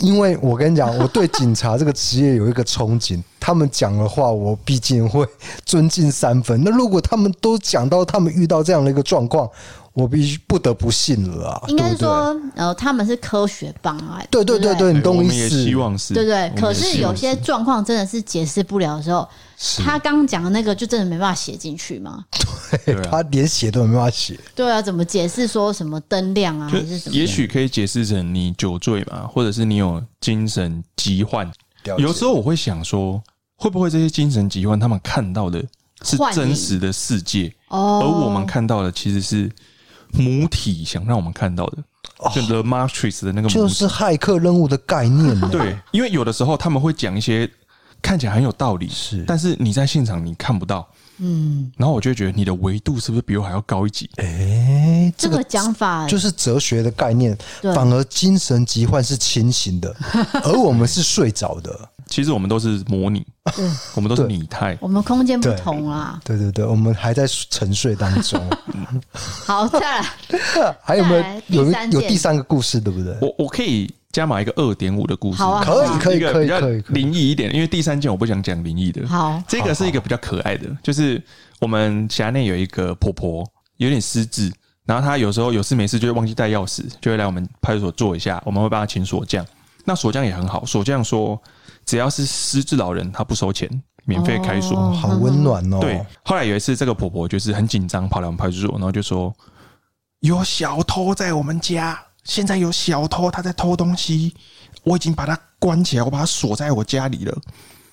因为我跟你讲，我对警察这个职业有一个憧憬，他们讲的话，我毕竟会尊敬三分。那如果他们都讲到他们遇到这样的一个状况，我必须不得不信了啊！应该是说，呃，他们是科学办案，对对对对，你懂我意思？希望是，对对。可是有些状况真的是解释不了的时候，他刚讲的那个就真的没办法写进去吗？对，他连写都没办法写。对啊，怎么解释说什么灯亮啊，还是什么？也许可以解释成你酒醉嘛，或者是你有精神疾患。有时候我会想说，会不会这些精神疾患他们看到的是真实的世界，而我们看到的其实是。母体想让我们看到的，就 The Matrix 的那个，就是骇客任务的概念。对，因为有的时候他们会讲一些看起来很有道理，是，但是你在现场你看不到。嗯，然后我就会觉得你的维度是不是比我还要高一级？哎，这个讲法就是哲学的概念，反而精神疾患是清醒的，而我们是睡着的。其实我们都是模拟，我们都是拟态，我们空间不同啦。对对对，我们还在沉睡当中。好，再来，还有没有有有第三个故事，对不对？我我可以加码一个二点五的故事，好啊，可以可以可以可以灵异一点，因为第三件我不想讲灵异的。好，这个是一个比较可爱的，就是我们辖内有一个婆婆，有点失智，然后她有时候有事没事就会忘记带钥匙，就会来我们派出所坐一下，我们会帮她请锁匠。那锁匠也很好，锁匠说。只要是失智老人，他不收钱，免费开锁，哦，好温暖哦。对，后来有一次，这个婆婆就是很紧张，跑来我们派出所，然后就说有小偷在我们家，现在有小偷他在偷东西，我已经把他关起来，我把他锁在我家里了。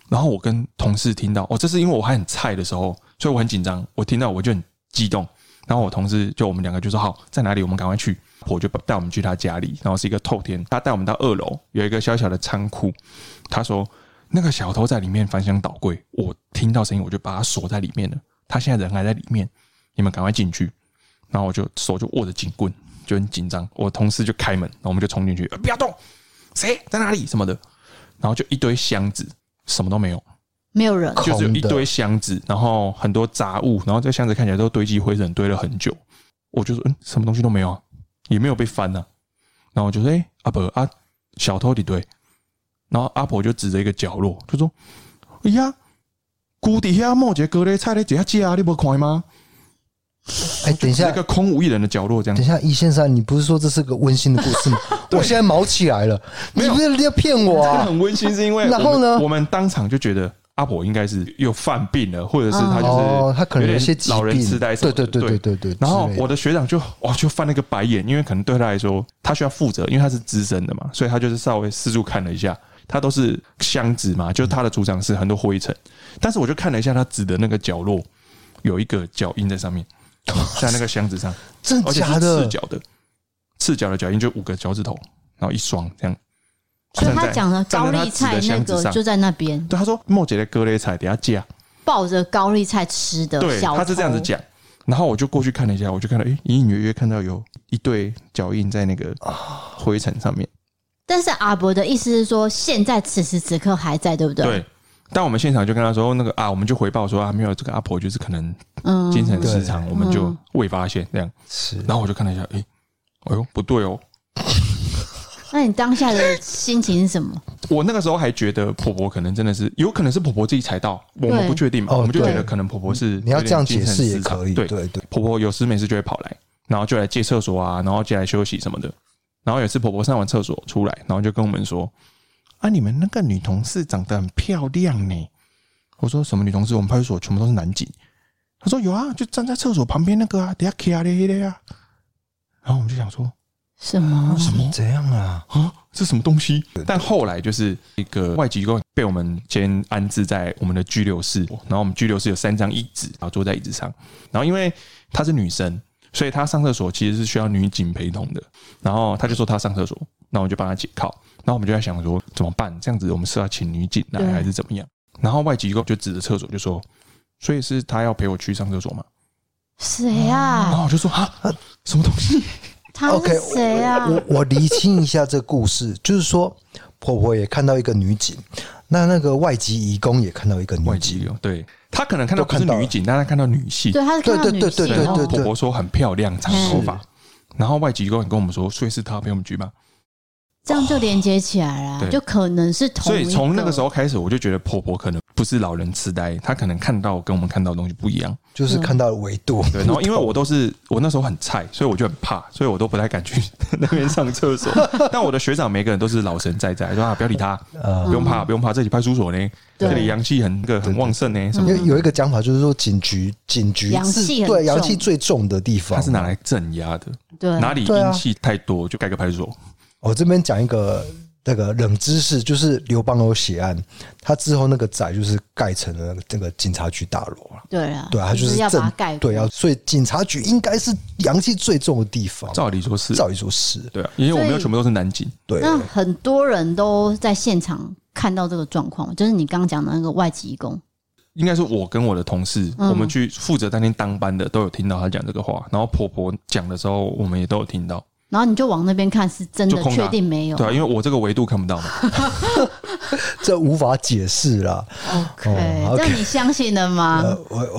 然后我跟同事听到，哦，这是因为我还很菜的时候，所以我很紧张。我听到我就很激动，然后我同事就我们两个就说好，在哪里？我们赶快去。我就带我们去他家里，然后是一个透天，他带我们到二楼，有一个小小的仓库。他说那个小偷在里面翻箱倒柜，我听到声音我就把他锁在里面了。他现在人还在里面，你们赶快进去。然后我就手就握着警棍，就很紧张。我同事就开门，然后我们就冲进去，不要动，谁在哪里什么的。然后就一堆箱子，什么都没有。没有人，就只有一堆箱子，然后很多杂物，然后这箱子看起来都堆积灰尘，堆了很久。我就说，嗯，什么东西都没有啊，也没有被翻啊。然后我就说，哎、欸，阿婆啊，小偷的对。然后阿婆就指着一个角落，就说，哎呀，谷底下莫杰哥嘞菜嘞，底下家你不看吗？哎、欸，等一下，一个空无一人的角落，这样。等一下，易先生，你不是说这是个温馨的故事吗？我现在毛起来了，你不是要骗我啊？很温馨，是因为然后呢，我们当场就觉得。阿婆应该是又犯病了，或者是他就是他可能有些老人痴呆什么的。对对对对对对。然后我的学长就哇就翻了个白眼，因为可能对他来说他需要负责，因为他是资深的嘛，所以他就是稍微四处看了一下，他都是箱子嘛，就是他的主场是很多灰尘。但是我就看了一下他指的那个角落，有一个脚印在上面，在那个箱子上，真的假的？赤脚的，赤脚的脚印就五个脚趾头，然后一双这样。所以他讲的高丽菜那个就在那边。对，他说莫姐的高丽菜等下架，抱着高丽菜吃的。对，他是这样子讲。然后我就过去看了一下，我就看到，哎，隐隐约约看到有一对脚印在那个灰尘上面。但是阿伯的意思是说，现在此时此刻还在，对不对？对。但我们现场就跟他说，那个啊，我们就回报说啊，没有这个阿婆，就是可能精神失常，我们就未发现这样。是。然后我就看了一下，哎，哎呦，不对哦。那你当下的心情是什么？我那个时候还觉得婆婆可能真的是，有可能是婆婆自己踩到，我们不确定嘛，我们就觉得可能婆婆是。你要这样解释也可以。对对对，婆婆有时没事就会跑来，然后就来借厕所啊，然后借来休息什么的。然后有次婆婆上完厕所出来，然后就跟我们说：“啊，你们那个女同事长得很漂亮呢。”我说：“什么女同事？我们派出所全部都是男警。”她说：“有啊，就站在厕所旁边那个啊，等下卡的的呀。”然后我们就想说。什么？什么？怎样啊？啊，这什么东西？但后来就是一个外籍移工被我们先安置在我们的拘留室，然后我们拘留室有三张椅子，然后坐在椅子上。然后因为她是女生，所以她上厕所其实是需要女警陪同的。然后她就说她上厕所，那我就帮她解铐。然后我们就在想说怎么办？这样子我们是要请女警来还是怎么样？然后外籍移工就指着厕所就说：“所以是她要陪我去上厕所吗？”谁啊？然后我就说：“啊，什么东西？” OK，谁啊？我我厘清一下这个故事，就是说婆婆也看到一个女警，那那个外籍移工也看到一个女警，对，他可能看到不是女警，但他看到女性，对，他是看到女性，然后婆婆说很漂亮，长头发，然后外籍移工也跟我们说，所以是他陪我们去吗？这样就连接起来了，就可能是同。所以从那个时候开始，我就觉得婆婆可能不是老人痴呆，她可能看到跟我们看到的东西不一样，就是看到维度。对，然后因为我都是我那时候很菜，所以我就很怕，所以我都不太敢去那边上厕所。但我的学长每个人都是老神在在，说啊不要理他，不用怕，不用怕，这里派出所呢，这里阳气很个很旺盛呢。什么有有一个讲法就是说警局警局阳气对阳气最重的地方，它是拿来镇压的。对，哪里阴气太多就盖个派出所。我这边讲一个。那个冷知识就是刘邦有血案，他之后那个宅就是盖成了这个警察局大楼了。对啊，对啊，他就是要把它盖。对啊，所以警察局应该是阳气最重的地方。照理说是，照理说是，对啊，因为我们又全部都是男警。对，那很多人都在现场看到这个状况，就是你刚刚讲的那个外籍移工，应该是我跟我的同事，我们去负责当天当班的都有听到他讲这个话，然后婆婆讲的时候，我们也都有听到。然后你就往那边看，是真的确定没有？对啊，因为我这个维度看不到嘛，这无法解释啦。OK，这你相信了吗？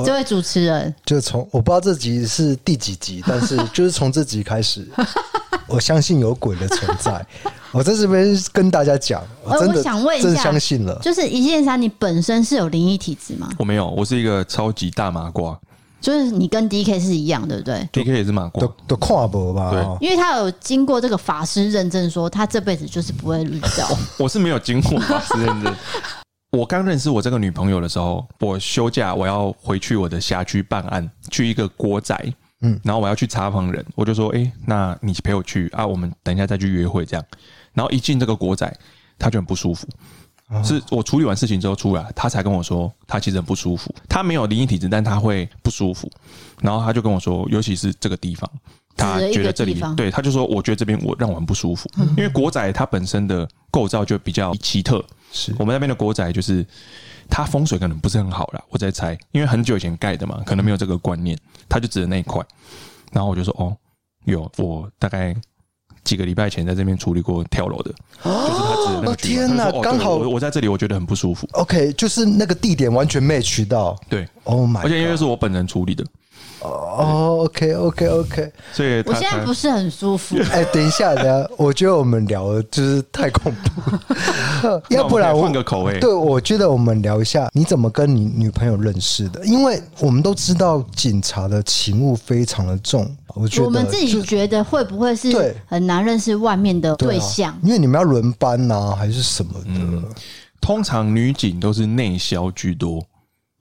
这位主持人，就从我不知道这集是第几集，但是 就是从这集开始，我相信有鬼的存在。我在这边跟大家讲，我真的想问一下，真相信了。就是一线三，你本身是有灵异体质吗？我没有，我是一个超级大麻瓜。就是你跟 D K 是一样，对不对？D K 也是麻瓜，都都跨博吧？对，因为他有经过这个法师认证，说他这辈子就是不会遇到。我是没有经过法师认证。我刚认识我这个女朋友的时候，我休假我要回去我的辖区办案，去一个国宅，嗯，然后我要去查房人，我就说，哎，那你陪我去啊？我们等一下再去约会这样。然后一进这个国宅，他就很不舒服，是我处理完事情之后出来，他才跟我说他其实很不舒服。他没有灵异体质，但他会不舒服。然后他就跟我说，尤其是这个地方，他觉得这里对，他就说我觉得这边我让我很不舒服，因为国宅它本身的构造就比较奇特。是我们那边的国宅就是它风水可能不是很好啦，我在猜，因为很久以前盖的嘛，可能没有这个观念。他就指的那一块，然后我就说哦，有我大概。几个礼拜前在这边处理过跳楼的，就是他指的那个。天哪，刚好我我在这里，我觉得很不舒服。OK，就是那个地点完全没取到。对，Oh my，而且因为是我本人处理的。哦，OK，OK，OK，所以我现在不是很舒服。哎，等一下，等一下，我觉得我们聊的就是太恐怖，要不然换个口味。对，我觉得我们聊一下你怎么跟你女朋友认识的，因为我们都知道警察的情务非常的重。我觉得我们自己觉得会不会是很难认识外面的对象？因为你们要轮班呐，还是什么的？通常女警都是内销居多。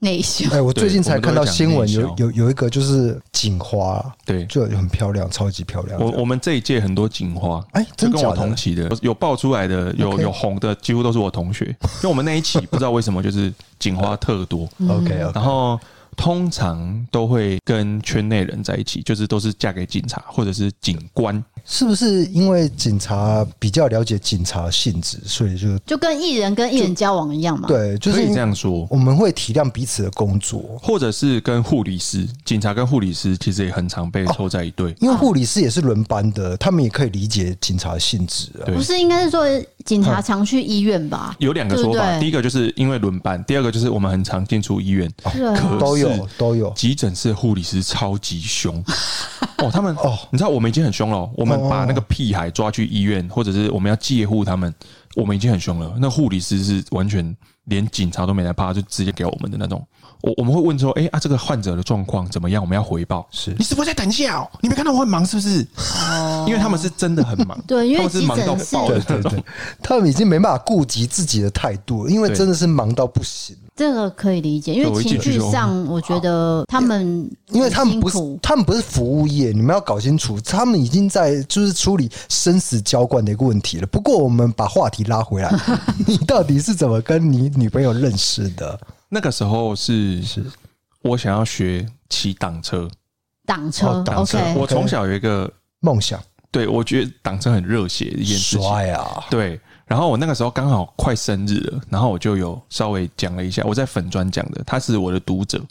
内销哎，我最近才看到新闻，有有有一个就是警花，对，就很漂亮，超级漂亮。我我们这一届很多警花，哎，跟我同期的有爆出来的，有有红的，几乎都是我同学。因为我们那一期不知道为什么就是警花特多。OK，然后。通常都会跟圈内人在一起，就是都是嫁给警察或者是警官，是不是？因为警察比较了解警察性质，所以就就跟艺人跟艺人交往一样嘛？对，就是可以这样说。我们会体谅彼此的工作，或者是跟护理师，警察跟护理师其实也很常被凑在一堆，因为护理师也是轮班的，他们也可以理解警察的性质啊。不是应该是说警察常去医院吧？有两个说法，第一个就是因为轮班，第二个就是我们很常进出医院，哦都。有都有，急诊室护理师超级凶 哦，他们哦，你知道我们已经很凶了，我们把那个屁孩抓去医院，或者是我们要戒护他们，我们已经很凶了。那护理师是完全连警察都没来怕，就直接给我们的那种。我我们会问说，哎啊，这个患者的状况怎么样？我们要回报。是你是不是在等一下哦？你没看到我很忙是不是？哦，因为他们是真的很忙，对，因为是忙到爆的那种，他们已经没办法顾及自己的态度，因为真的是忙到不行。这个可以理解，因为情绪上，我觉得他们，因为他们不是，他们不是服务业，你们要搞清楚，他们已经在就是处理生死交关的一个问题了。不过，我们把话题拉回来，你到底是怎么跟你女朋友认识的？那个时候是是，我想要学骑挡车，挡车，挡车。我从小有一个梦想，对，我觉得挡车很热血的一件事情，帅啊，对。然后我那个时候刚好快生日了，然后我就有稍微讲了一下，我在粉专讲的，他是我的读者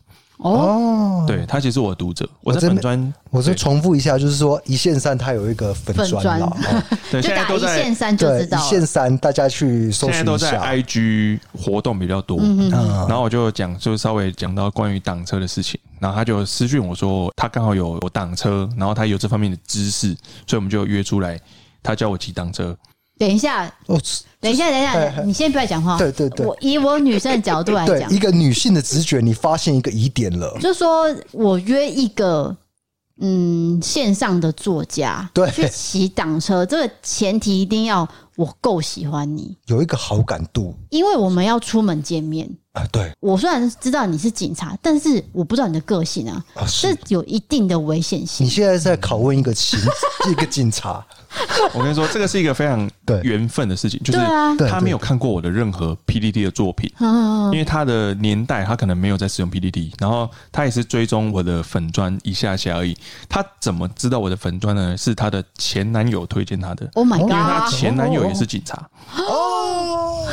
哦，对，他其实是我的读者，我在粉专，我再重复一下，就是说一线三他有一个粉专了，对，现在都在一线三就知道，一线三大家去搜索一下，现在都在 IG 活动比较多，嗯，然后我就讲，就稍微讲到关于挡车的事情，然后他就私讯我说他刚好有有挡车，然后他有这方面的知识，所以我们就约出来，他教我骑挡车。等一下，等一下，等一下，你先不要讲话。对对对，我以我女生的角度来讲，一个女性的直觉，你发现一个疑点了，就是说我约一个嗯线上的作家，对，去骑挡车，这个前提一定要我够喜欢你，有一个好感度，因为我们要出门见面啊。对，我虽然知道你是警察，但是我不知道你的个性啊，是有一定的危险性。你现在在拷问一个警 一个警察。我跟你说，这个是一个非常缘分的事情，就是他没有看过我的任何 PDD 的作品，因为他的年代他可能没有在使用 PDD，然后他也是追踪我的粉砖一下下而已。他怎么知道我的粉砖呢？是他的前男友推荐他的。Oh my god！因为他前男友也是警察。哦，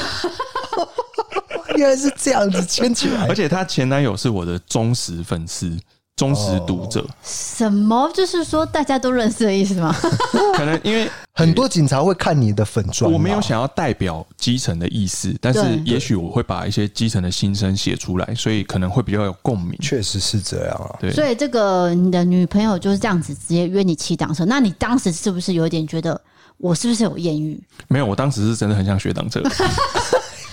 原来是这样子圈起来，而且他前男友是我的忠实粉丝。忠实读者，什么？就是说大家都认识的意思吗？可能因为 很多警察会看你的粉专。我没有想要代表基层的意思，但是也许我会把一些基层的心声写出来，所以可能会比较有共鸣。确实是这样啊。对，所以这个你的女朋友就是这样子直接约你骑挡车，那你当时是不是有点觉得我是不是有艳遇？没有，我当时是真的很想学挡车。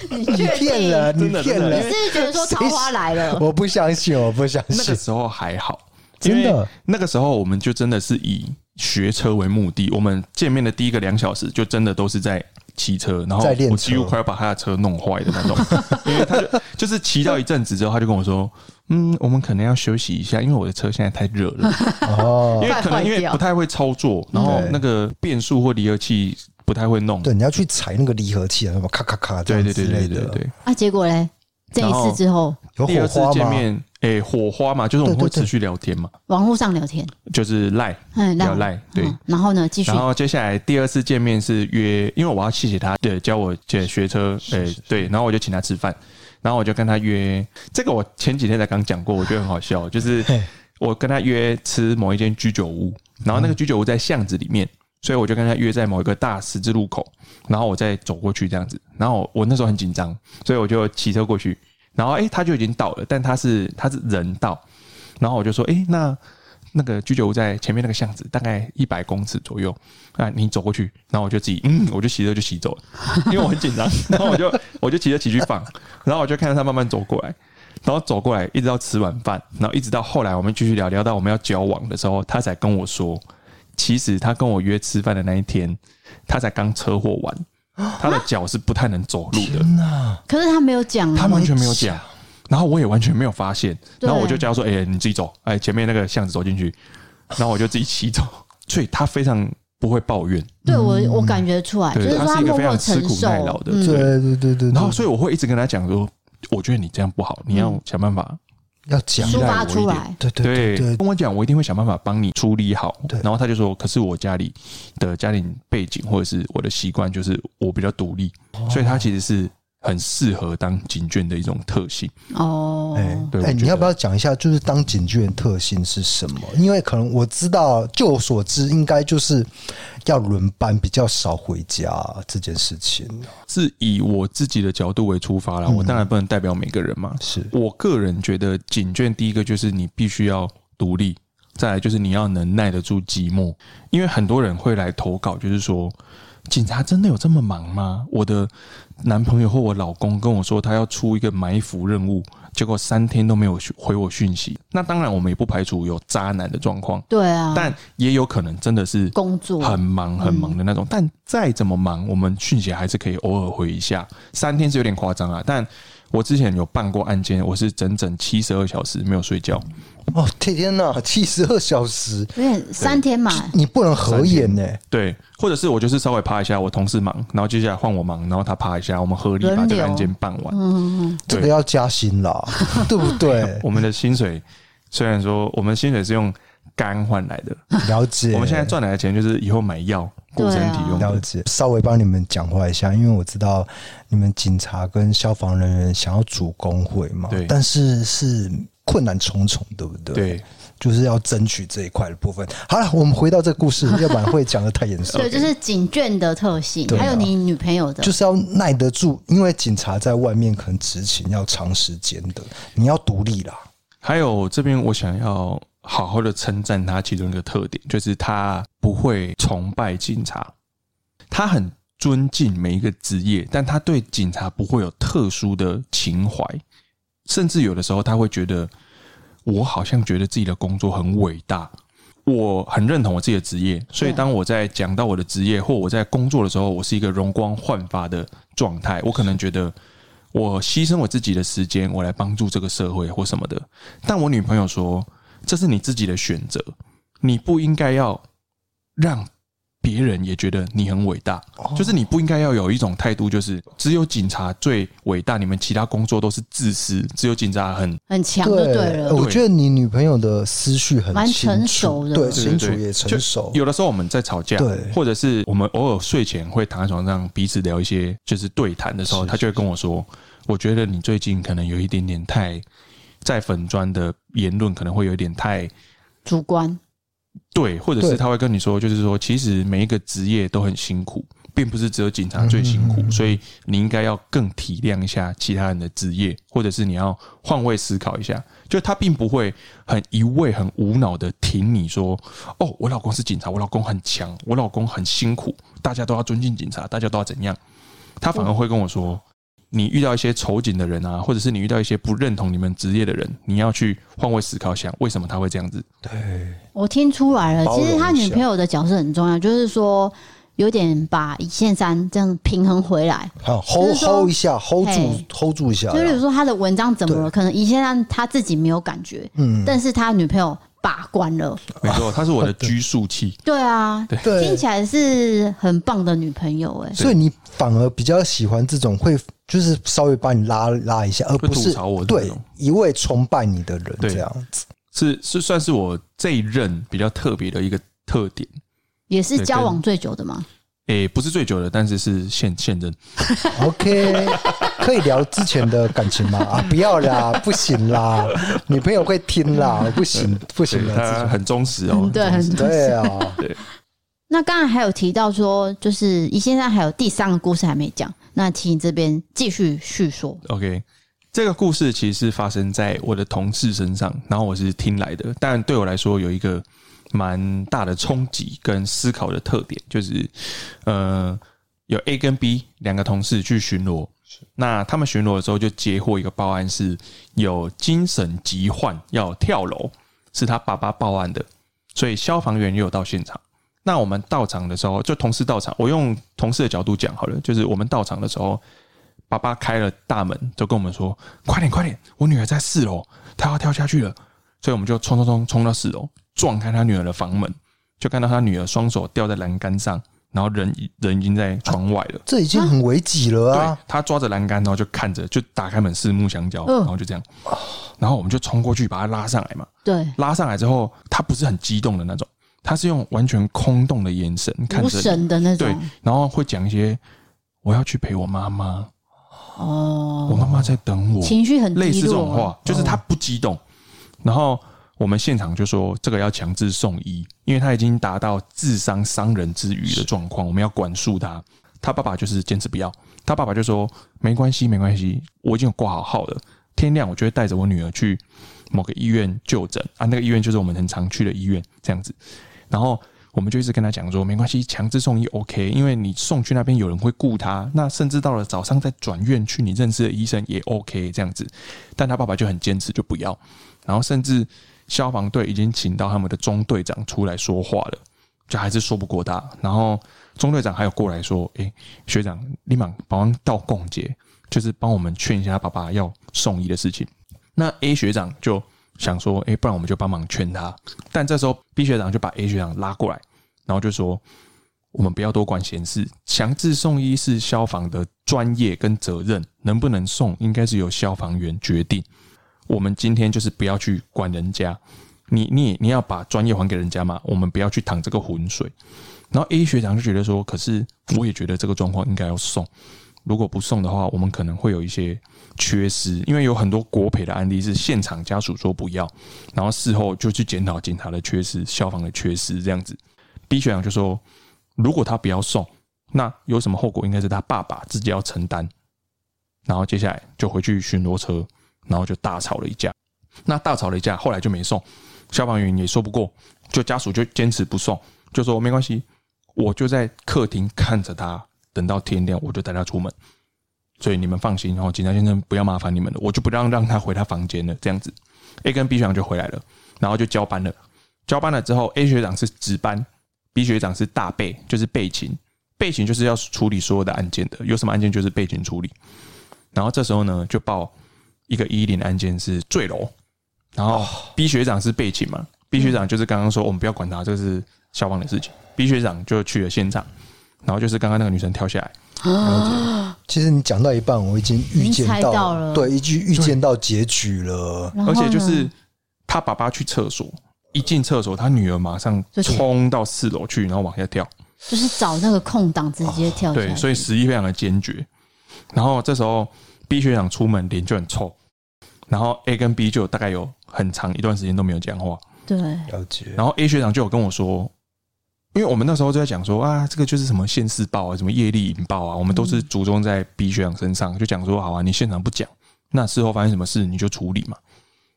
你骗了，你骗了！你是不是觉得说桃花来了？我不相信，我不相信。那个时候还好，真的。那个时候我们就真的是以学车为目的。我们见面的第一个两小时，就真的都是在骑车，然后我几乎快要把他的车弄坏的那种。因为他就就是骑到一阵子之后，他就跟我说：“嗯，我们可能要休息一下，因为我的车现在太热了。”哦，因为可能因为不太会操作，然后那个变速或离合器。不太会弄。对，你要去踩那个离合器啊，什么咔咔咔这样之类的。对对对对对。啊，结果嘞，这一次之后有火花吗？哎、欸，火花嘛，就是我们会持续聊天嘛，网络上聊天，就是赖，嗯，聊赖，对、嗯。然后呢，继续。然后接下来第二次见面是约，因为我要谢谢他，对，教我学学车，哎、欸，对。然后我就请他吃饭，然后我就跟他约，这个我前几天才刚讲过，我觉得很好笑，就是我跟他约吃某一间居酒屋，然后那个居酒屋在巷子里面，所以我就跟他约在某一个大十字路口，然后我再走过去这样子。然后我那时候很紧张，所以我就骑车过去。然后哎，他就已经到了，但他是他是人到，然后我就说哎，那那个居酒屋在前面那个巷子，大概一百公尺左右，啊，你走过去，然后我就自己嗯，我就骑车就骑走了，因为我很紧张，然后我就我就骑着骑去放，然后我就看着他慢慢走过来，然后走过来一直到吃晚饭，然后一直到后来我们继续聊聊到我们要交往的时候，他才跟我说，其实他跟我约吃饭的那一天，他才刚车祸完。他的脚是不太能走路的，可是他没有讲，他完全没有讲，然后我也完全没有发现，然后我就叫他说：“哎，你自己走，哎，前面那个巷子走进去。”然后我就自己骑走，所以他非常不会抱怨。对我，我感觉出来，就是他是一个非常吃苦耐劳的，对对对对。然后，所以我会一直跟他讲说：“我觉得你这样不好，你要想办法。”要讲抒发出来，对对对，对，跟我讲，我一定会想办法帮你处理好。对，然后他就说：“可是我家里的家庭背景或者是我的习惯，就是我比较独立，所以他其实是。”很适合当警卷的一种特性哦，哎，对，哎，你要不要讲一下，就是当警卷特性是什么？因为可能我知道，就我所知，应该就是要轮班，比较少回家这件事情。是以我自己的角度为出发啦，我当然不能代表每个人嘛。是我个人觉得，警卷第一个就是你必须要独立，再来就是你要能耐得住寂寞，因为很多人会来投稿，就是说。警察真的有这么忙吗？我的男朋友或我老公跟我说，他要出一个埋伏任务，结果三天都没有回我讯息。那当然，我们也不排除有渣男的状况，对啊，但也有可能真的是工作很忙很忙的那种。但再怎么忙，我们讯息还是可以偶尔回一下。三天是有点夸张啊，但。我之前有办过案件，我是整整七十二小时没有睡觉。哦，天天呐，七十二小时，对，三天嘛，你不能合眼呢。对，或者是我就是稍微趴一下，我同事忙，然后接下来换我忙，然后他趴一下，我们合力把这个案件办完。嗯嗯，这个要加薪啦，对不对？我们的薪水虽然说我们薪水是用肝换来的，了解。我们现在赚来的钱就是以后买药。过身体用了解，稍微帮你们讲话一下，因为我知道你们警察跟消防人员想要组工会嘛，对，但是是困难重重，对不对？对，就是要争取这一块的部分。好了，我们回到这个故事，要不然会讲的太严肃。对，就是警卷的特性，还有你女朋友的，就是要耐得住，因为警察在外面可能执勤要长时间的，你要独立啦。还有这边，我想要。好好的称赞他，其中一个特点就是他不会崇拜警察，他很尊敬每一个职业，但他对警察不会有特殊的情怀，甚至有的时候他会觉得，我好像觉得自己的工作很伟大，我很认同我自己的职业，所以当我在讲到我的职业或我在工作的时候，我是一个容光焕发的状态，我可能觉得我牺牲我自己的时间，我来帮助这个社会或什么的，但我女朋友说。这是你自己的选择，你不应该要让别人也觉得你很伟大。就是你不应该要有一种态度，就是只有警察最伟大，你们其他工作都是自私，只有警察很很强就对了。我觉得你女朋友的思绪很蛮成熟的，对，清楚也成熟。有的时候我们在吵架，对，或者是我们偶尔睡前会躺在床上彼此聊一些就是对谈的时候，他就会跟我说：“我觉得你最近可能有一点点太。”在粉砖的言论可能会有点太主观，对，或者是他会跟你说，就是说，其实每一个职业都很辛苦，并不是只有警察最辛苦，所以你应该要更体谅一下其他人的职业，或者是你要换位思考一下，就他并不会很一味很无脑的挺你说，哦，我老公是警察，我老公很强，我老公很辛苦，大家都要尊敬警察，大家都要怎样，他反而会跟我说。你遇到一些仇警的人啊，或者是你遇到一些不认同你们职业的人，你要去换位思考，想为什么他会这样子？对，我听出来了，其实他女朋友的角色很重要，就是说有点把一线三这样平衡回来，好 hold hold 一下，hold 住 hold 住一下。就比如说他的文章怎么了，可能一线三他自己没有感觉，嗯，但是他女朋友把关了。没错，她是我的拘束器。对啊，对，听起来是很棒的女朋友哎。所以你反而比较喜欢这种会，就是稍微把你拉拉一下，而不是对一味崇拜你的人这样子。是是算是我这一任比较特别的一个特点，也是交往最久的吗？诶、欸，不是最久的，但是是现现任。OK，可以聊之前的感情吗？啊，不要啦，不行啦，女朋友会听啦，不行不行了，他很忠实哦，对，很忠实，对啊，对。那刚才还有提到说，就是宜先生还有第三个故事还没讲，那请你这边继续叙说。OK，这个故事其实是发生在我的同事身上，然后我是听来的，但对我来说有一个。蛮大的冲击跟思考的特点，就是，呃，有 A 跟 B 两个同事去巡逻，那他们巡逻的时候就接获一个报案，是有精神疾患要跳楼，是他爸爸报案的，所以消防员也有到现场。那我们到场的时候，就同事到场，我用同事的角度讲好了，就是我们到场的时候，爸爸开了大门，就跟我们说：“快点，快点，我女儿在四楼，她要跳下去了。”所以我们就冲冲冲冲到四楼。撞开他女儿的房门，就看到他女儿双手吊在栏杆上，然后人人已经在窗外了。这已经很危急了啊！对，他抓着栏杆，然后就看着，就打开门四目相交，然后就这样，然后我们就冲过去把他拉上来嘛。对，拉上来之后，他不是很激动的那种，他是用完全空洞的眼神看着，神的那种。对，然后会讲一些我要去陪我妈妈哦，我妈妈在等我，情绪很类似这种话，就是他不激动，然后。我们现场就说这个要强制送医，因为他已经达到智商伤人之余的状况，我们要管束他。他爸爸就是坚持不要，他爸爸就说没关系，没关系，我已经有挂好号了。天亮我就会带着我女儿去某个医院就诊啊，那个医院就是我们很常去的医院这样子。然后我们就一直跟他讲说没关系，强制送医 OK，因为你送去那边有人会顾他，那甚至到了早上再转院去你认识的医生也 OK 这样子。但他爸爸就很坚持，就不要，然后甚至。消防队已经请到他们的中队长出来说话了，就还是说不过他。然后中队长还有过来说：“哎，学长，立马帮忙到共结，就是帮我们劝一下他爸爸要送医的事情。”那 A 学长就想说：“哎，不然我们就帮忙劝他。”但这时候 B 学长就把 A 学长拉过来，然后就说：“我们不要多管闲事，强制送医是消防的专业跟责任，能不能送应该是由消防员决定。”我们今天就是不要去管人家，你你你要把专业还给人家嘛，我们不要去淌这个浑水。然后 A 学长就觉得说，可是我也觉得这个状况应该要送，如果不送的话，我们可能会有一些缺失，因为有很多国赔的案例是现场家属说不要，然后事后就去检讨警察的缺失、消防的缺失这样子。B 学长就说，如果他不要送，那有什么后果，应该是他爸爸自己要承担。然后接下来就回去巡逻车。然后就大吵了一架，那大吵了一架，后来就没送，消防员也说不过，就家属就坚持不送，就说没关系，我就在客厅看着他，等到天亮我就带他出门，所以你们放心，然后警察先生不要麻烦你们了，我就不让让他回他房间了，这样子，A 跟 B 学长就回来了，然后就交班了，交班了之后，A 学长是值班，B 学长是大备，就是备勤，备勤就是要处理所有的案件的，有什么案件就是备勤处理，然后这时候呢就报。一个一零案件是坠楼，然后 B 学长是备勤嘛，B 学长就是刚刚说我们不要管他，这是消防的事情。B 学长就去了现场，然后就是刚刚那个女生跳下来。啊其实你讲到一半，我已经预见到，到了，对，已经预见到结局了。而且就是他爸爸去厕所，一进厕所，他女儿马上冲到四楼去，然后往下跳，就是找那个空档直接跳。对，所以十一非常的坚决。然后这时候。B 学长出门脸就很臭，然后 A 跟 B 就大概有很长一段时间都没有讲话。对，了解。然后 A 学长就有跟我说，因为我们那时候就在讲说啊，这个就是什么现世报啊，什么业力引爆啊，我们都是注重在 B 学长身上，就讲说好啊，你现场不讲，那事后发生什么事你就处理嘛。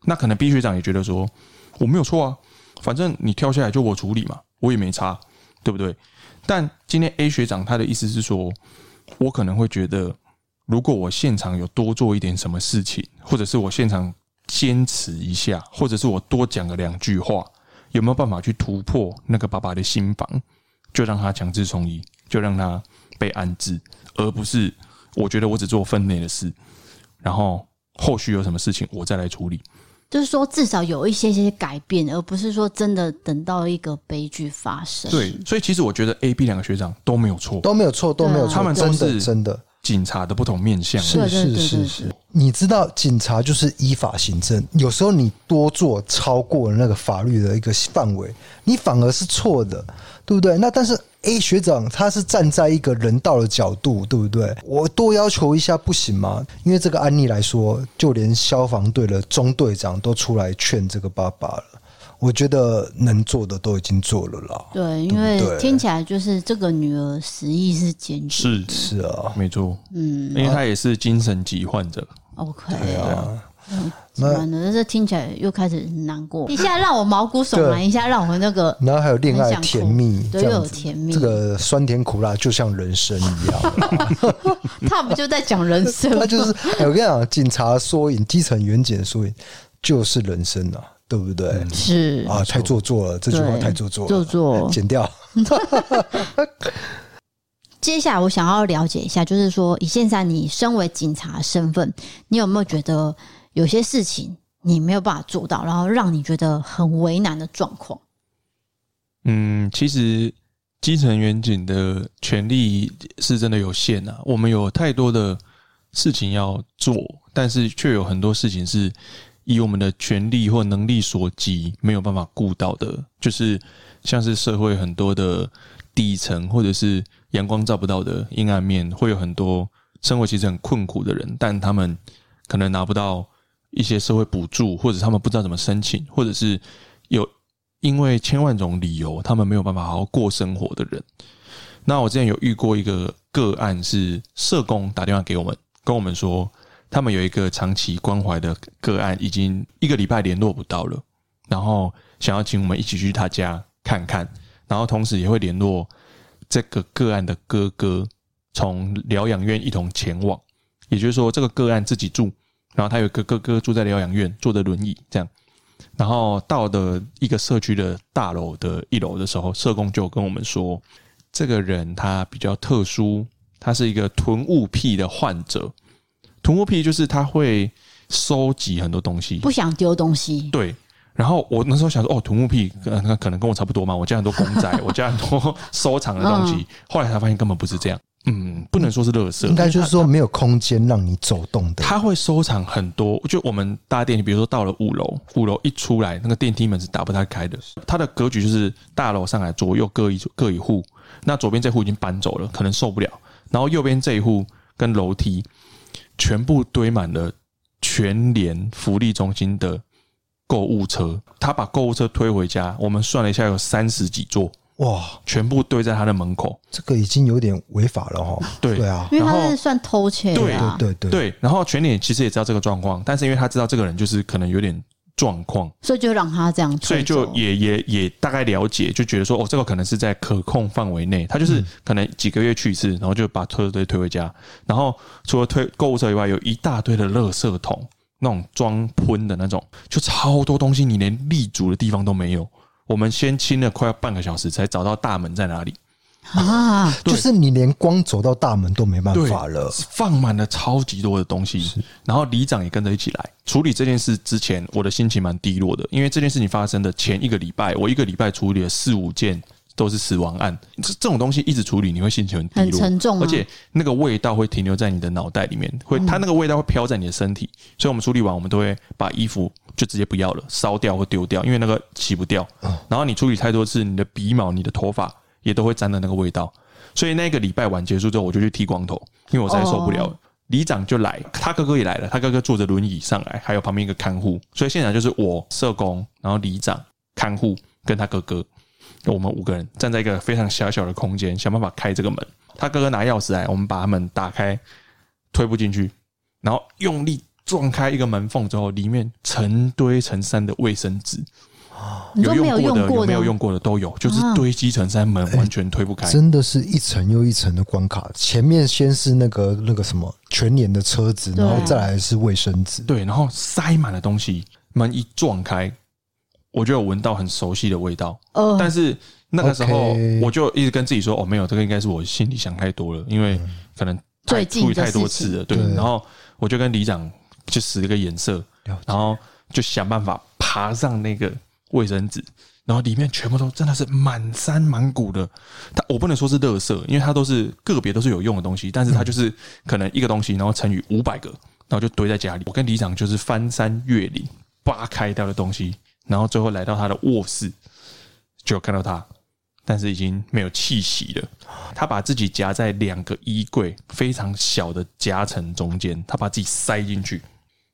那可能 B 学长也觉得说我没有错啊，反正你跳下来就我处理嘛，我也没差，对不对？但今天 A 学长他的意思是说，我可能会觉得。如果我现场有多做一点什么事情，或者是我现场坚持一下，或者是我多讲个两句话，有没有办法去突破那个爸爸的心房？就让他强制从医，就让他被安置，而不是我觉得我只做分内的事，然后后续有什么事情我再来处理。就是说至少有一些些改变，而不是说真的等到一个悲剧发生。对，所以其实我觉得 A、B 两个学长都没有错，都没有错，都没有错，他们都是真的。警察的不同面向，是是是是，你知道警察就是依法行政，有时候你多做超过了那个法律的一个范围，你反而是错的，对不对？那但是 A 学长他是站在一个人道的角度，对不对？我多要求一下不行吗？因为这个案例来说，就连消防队的中队长都出来劝这个爸爸了。我觉得能做的都已经做了啦。对，因为听起来就是这个女儿死意是坚决。是是啊，没错。嗯，因为她也是精神疾患者。OK 对啊，那那这听起来又开始难过。一下让我毛骨悚然，一下让我那个，然后还有恋爱甜蜜，对，又有甜蜜。这个酸甜苦辣就像人生一样。他不就在讲人生？他就是，我跟你讲，警察缩影，基层员警缩影，就是人生啊。对不对？是啊，太做作了，这句话太做作了，做作，剪掉。接下来我想要了解一下，就是说，以现在你身为警察身份，你有没有觉得有些事情你没有办法做到，然后让你觉得很为难的状况？嗯，其实基层员警的权力是真的有限啊，我们有太多的事情要做，但是却有很多事情是。以我们的权力或能力所及，没有办法顾到的，就是像是社会很多的底层，或者是阳光照不到的阴暗面，会有很多生活其实很困苦的人，但他们可能拿不到一些社会补助，或者他们不知道怎么申请，或者是有因为千万种理由，他们没有办法好好过生活的人。那我之前有遇过一个个案，是社工打电话给我们，跟我们说。他们有一个长期关怀的个案，已经一个礼拜联络不到了，然后想要请我们一起去他家看看，然后同时也会联络这个个案的哥哥，从疗养院一同前往。也就是说，这个个案自己住，然后他有个哥哥住在疗养院，坐着轮椅这样。然后到的一个社区的大楼的一楼的时候，社工就跟我们说，这个人他比较特殊，他是一个囤物癖的患者。囤物癖就是他会收集很多东西，不想丢东西。对，然后我那时候想说，哦，土木癖，那可能跟我差不多嘛。我家很多公仔，我家很多收藏的东西。嗯、后来才发现根本不是这样，嗯，不能说是垃圾，应该就是说没有空间让你走动的。他会收藏很多，就我们搭电梯，比如说到了五楼，五楼一出来，那个电梯门是打不太开的。它的格局就是大楼上来左右各一各一户，那左边这户已经搬走了，可能受不了，然后右边这一户跟楼梯。全部堆满了全联福利中心的购物车，他把购物车推回家，我们算了一下，有三十几座，哇！全部堆在他的门口，这个已经有点违法了哈。对对啊，因为他是算偷窃，对对对对。然后全联其实也知道这个状况，但是因为他知道这个人就是可能有点。状况，所以就让他这样，所以就也也也大概了解，就觉得说，哦，这个可能是在可控范围内。他就是可能几个月去一次，然后就把车队推回家。然后除了推购物车以外，有一大堆的垃圾桶，那种装喷的那种，就超多东西，你连立足的地方都没有。我们先清了快要半个小时，才找到大门在哪里。啊，就是你连光走到大门都没办法了，放满了超级多的东西，然后里长也跟着一起来处理这件事。之前我的心情蛮低落的，因为这件事情发生的前一个礼拜，我一个礼拜处理了四五件都是死亡案。这这种东西一直处理，你会心情很低落，很沉重，而且那个味道会停留在你的脑袋里面，会它那个味道会飘在你的身体。所以我们处理完，我们都会把衣服就直接不要了，烧掉或丢掉，因为那个洗不掉。然后你处理太多次，你的鼻毛、你的头发。也都会沾的那个味道，所以那个礼拜晚结束之后，我就去剃光头，因为我实在受不了了。里长就来，他哥哥也来了，他哥哥坐着轮椅上来，还有旁边一个看护，所以现场就是我社工，然后里长、看护跟他哥哥，我们五个人站在一个非常小小的空间，想办法开这个门。他哥哥拿钥匙来，我们把门打开，推不进去，然后用力撞开一个门缝之后，里面成堆成山的卫生纸。有用过的，有没有用过的都有，就是堆积成山，门完全推不开，真的是一层又一层的关卡。前面先是那个那个什么全年的车子，然后再来是卫生纸，对，然后塞满了东西。门一撞开，我就有闻到很熟悉的味道。但是那个时候我就一直跟自己说：“哦，没有，这个应该是我心里想太多了，因为可能太处理太多次了。”对，然后我就跟里长就使了个眼色，然后。就想办法爬上那个卫生纸，然后里面全部都真的是满山满谷的。它我不能说是垃圾，因为它都是个别都是有用的东西，但是它就是可能一个东西，然后乘以五百个，然后就堆在家里。我跟李长就是翻山越岭扒开掉的东西，然后最后来到他的卧室，就看到他。但是已经没有气息了。他把自己夹在两个衣柜非常小的夹层中间，他把自己塞进去，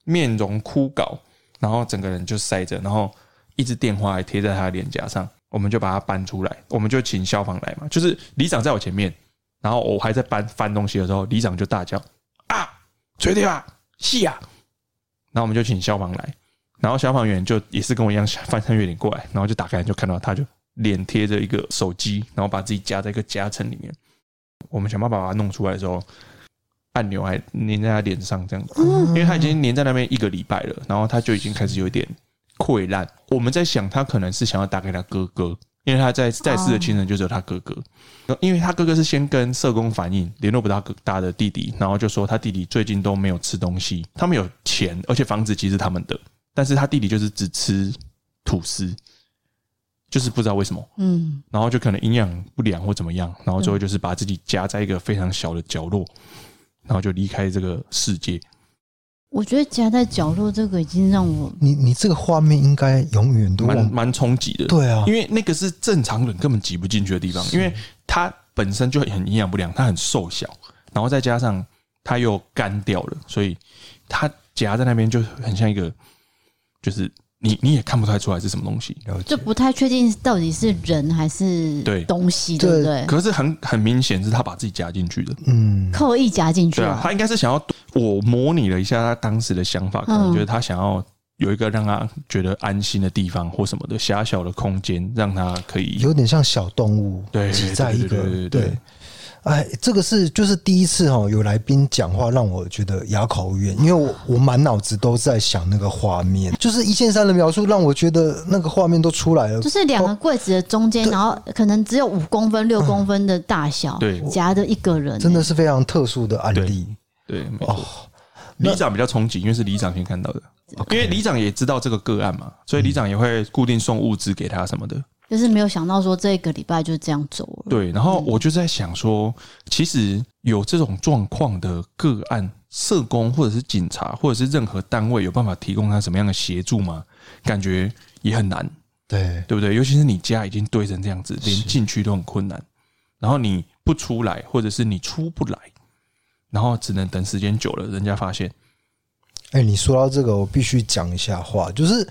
面容枯槁，然后整个人就塞着，然后一只电话还贴在他的脸颊上。我们就把他搬出来，我们就请消防来嘛。就是里长在我前面，然后我还在搬翻东西的时候，里长就大叫：“啊，吹对吧？是啊！”然后我们就请消防来，然后消防员就也是跟我一样翻山越岭过来，然后就打开就看到他就。脸贴着一个手机，然后把自己夹在一个夹层里面。我们想办法把它弄出来的时候，按钮还粘在他脸上，这样子，因为他已经粘在那边一个礼拜了，然后他就已经开始有点溃烂。我们在想，他可能是想要打给他哥哥，因为他在在世的亲人就只有他哥哥。因为他哥哥是先跟社工反映联络不到他的弟弟，然后就说他弟弟最近都没有吃东西。他们有钱，而且房子其实是他们的，但是他弟弟就是只吃吐司。就是不知道为什么，嗯，然后就可能营养不良或怎么样，然后最后就是把自己夹在一个非常小的角落，然后就离开这个世界。我觉得夹在角落这个已经让我，你你这个画面应该永远都蛮蛮冲击的，对啊，因为那个是正常人根本挤不进去的地方，因为它本身就很营养不良，它很瘦小，然后再加上它又干掉了，所以它夹在那边就很像一个就是。你你也看不太出来是什么东西，就不太确定到底是人还是对。东西，对不对？可是很很明显是他把自己夹进去的，嗯，刻意夹进去。对啊，他应该是想要我模拟了一下他当时的想法，可能觉得他想要有一个让他觉得安心的地方或什么的狭小的空间，让他可以有点像小动物对挤在一个对，对。哎，这个是就是第一次哈，有来宾讲话让我觉得哑口无言，因为我我满脑子都在想那个画面，就是一线三的描述让我觉得那个画面都出来了，就是两个柜子的中间，然后可能只有五公分、六公分的大小，对，夹着一个人，真的是非常特殊的案例。对，没错。里长比较憧憬，因为是里长先看到的，因为里长也知道这个个案嘛，所以里长也会固定送物资给他什么的。就是没有想到说这个礼拜就这样走了。对，然后我就在想说，其实有这种状况的个案，社工或者是警察或者是任何单位有办法提供他什么样的协助吗？感觉也很难。对，对不对？尤其是你家已经堆成这样子，连进去都很困难，然后你不出来，或者是你出不来，然后只能等时间久了，人家发现。哎，你说到这个，我必须讲一下话，就是。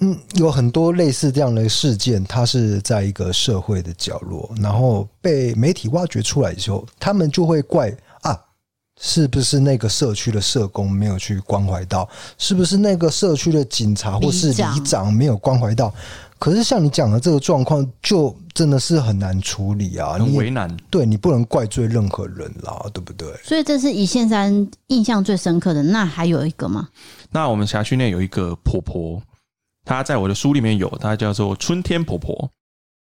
嗯，有很多类似这样的事件，它是在一个社会的角落，然后被媒体挖掘出来之后，他们就会怪啊，是不是那个社区的社工没有去关怀到？是不是那个社区的警察或是里长没有关怀到？可是像你讲的这个状况，就真的是很难处理啊，很为难。对，你不能怪罪任何人啦，对不对？所以这是一线山印象最深刻的。那还有一个吗？那我们辖区内有一个婆婆。她在我的书里面有，她叫做春天婆婆。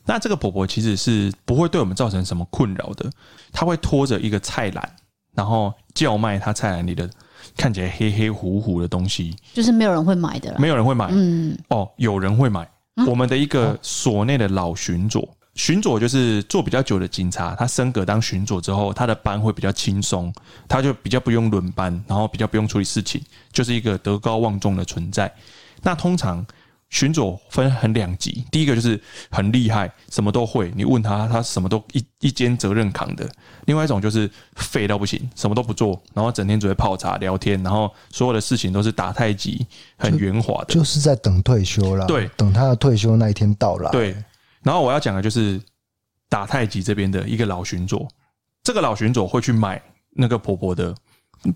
那这个婆婆其实是不会对我们造成什么困扰的。她会拖着一个菜篮，然后叫卖她菜篮里的看起来黑黑糊糊的东西，就是没有人会买的了。没有人会买。嗯，哦，有人会买。我们的一个所内的老巡佐，巡佐就是做比较久的警察，他升格当巡佐之后，他的班会比较轻松，他就比较不用轮班，然后比较不用处理事情，就是一个德高望重的存在。那通常。巡佐分很两级，第一个就是很厉害，什么都会，你问他，他什么都一一肩责任扛的；另外一种就是废到不行，什么都不做，然后整天只会泡茶聊天，然后所有的事情都是打太极，很圆滑的，就，就是在等退休啦。对，等他的退休那一天到来。对，然后我要讲的就是打太极这边的一个老巡佐，这个老巡佐会去买那个婆婆的，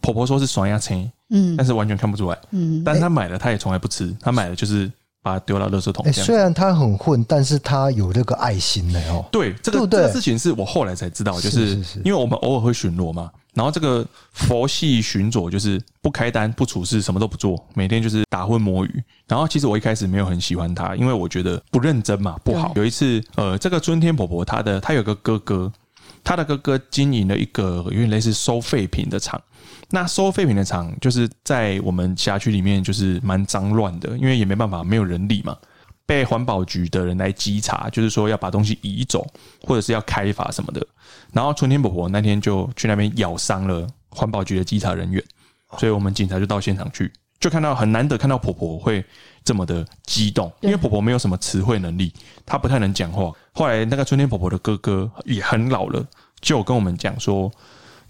婆婆说是酸鸭青，嗯，但是完全看不出来，嗯，但是他买了，他也从来不吃，他买了就是。把它丢到垃圾桶。哎，虽然他很混，但是他有这个爱心的哦。对，这个这个事情是我后来才知道，就是。因为我们偶尔会巡逻嘛，然后这个佛系巡佐就是不开单、不处事、什么都不做，每天就是打混摸鱼。然后其实我一开始没有很喜欢他，因为我觉得不认真嘛，不好。有一次，呃，这个春天婆婆她的她有个哥哥。她的哥哥经营了一个有点类似收废品的厂。那收废品的厂就是在我们辖区里面，就是蛮脏乱的，因为也没办法，没有人力嘛。被环保局的人来稽查，就是说要把东西移走，或者是要开罚什么的。然后春天婆婆那天就去那边咬伤了环保局的稽查人员，所以我们警察就到现场去，就看到很难得看到婆婆会这么的激动，因为婆婆没有什么词汇能力，她不太能讲话。后来那个春天婆婆的哥哥也很老了，就跟我们讲说。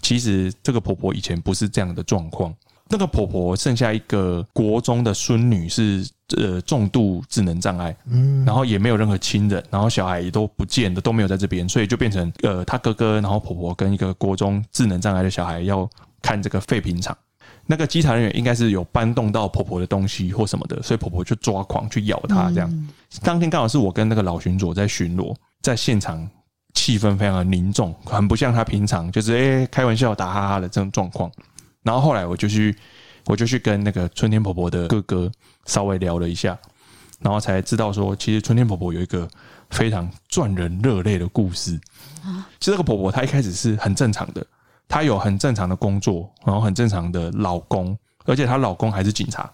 其实这个婆婆以前不是这样的状况。那个婆婆剩下一个国中的孙女是呃重度智能障碍，嗯，然后也没有任何亲人，然后小孩也都不见的，都没有在这边，所以就变成呃她哥哥，然后婆婆跟一个国中智能障碍的小孩要看这个废品厂。那个稽查人员应该是有搬动到婆婆的东西或什么的，所以婆婆就抓狂去咬她这样。当天刚好是我跟那个老巡佐在巡逻，在现场。气氛非常的凝重，很不像他平常就是诶、欸、开玩笑打哈哈的这种状况。然后后来我就去，我就去跟那个春天婆婆的哥哥稍微聊了一下，然后才知道说，其实春天婆婆有一个非常赚人热泪的故事。其实这个婆婆她一开始是很正常的，她有很正常的工作，然后很正常的老公，而且她老公还是警察。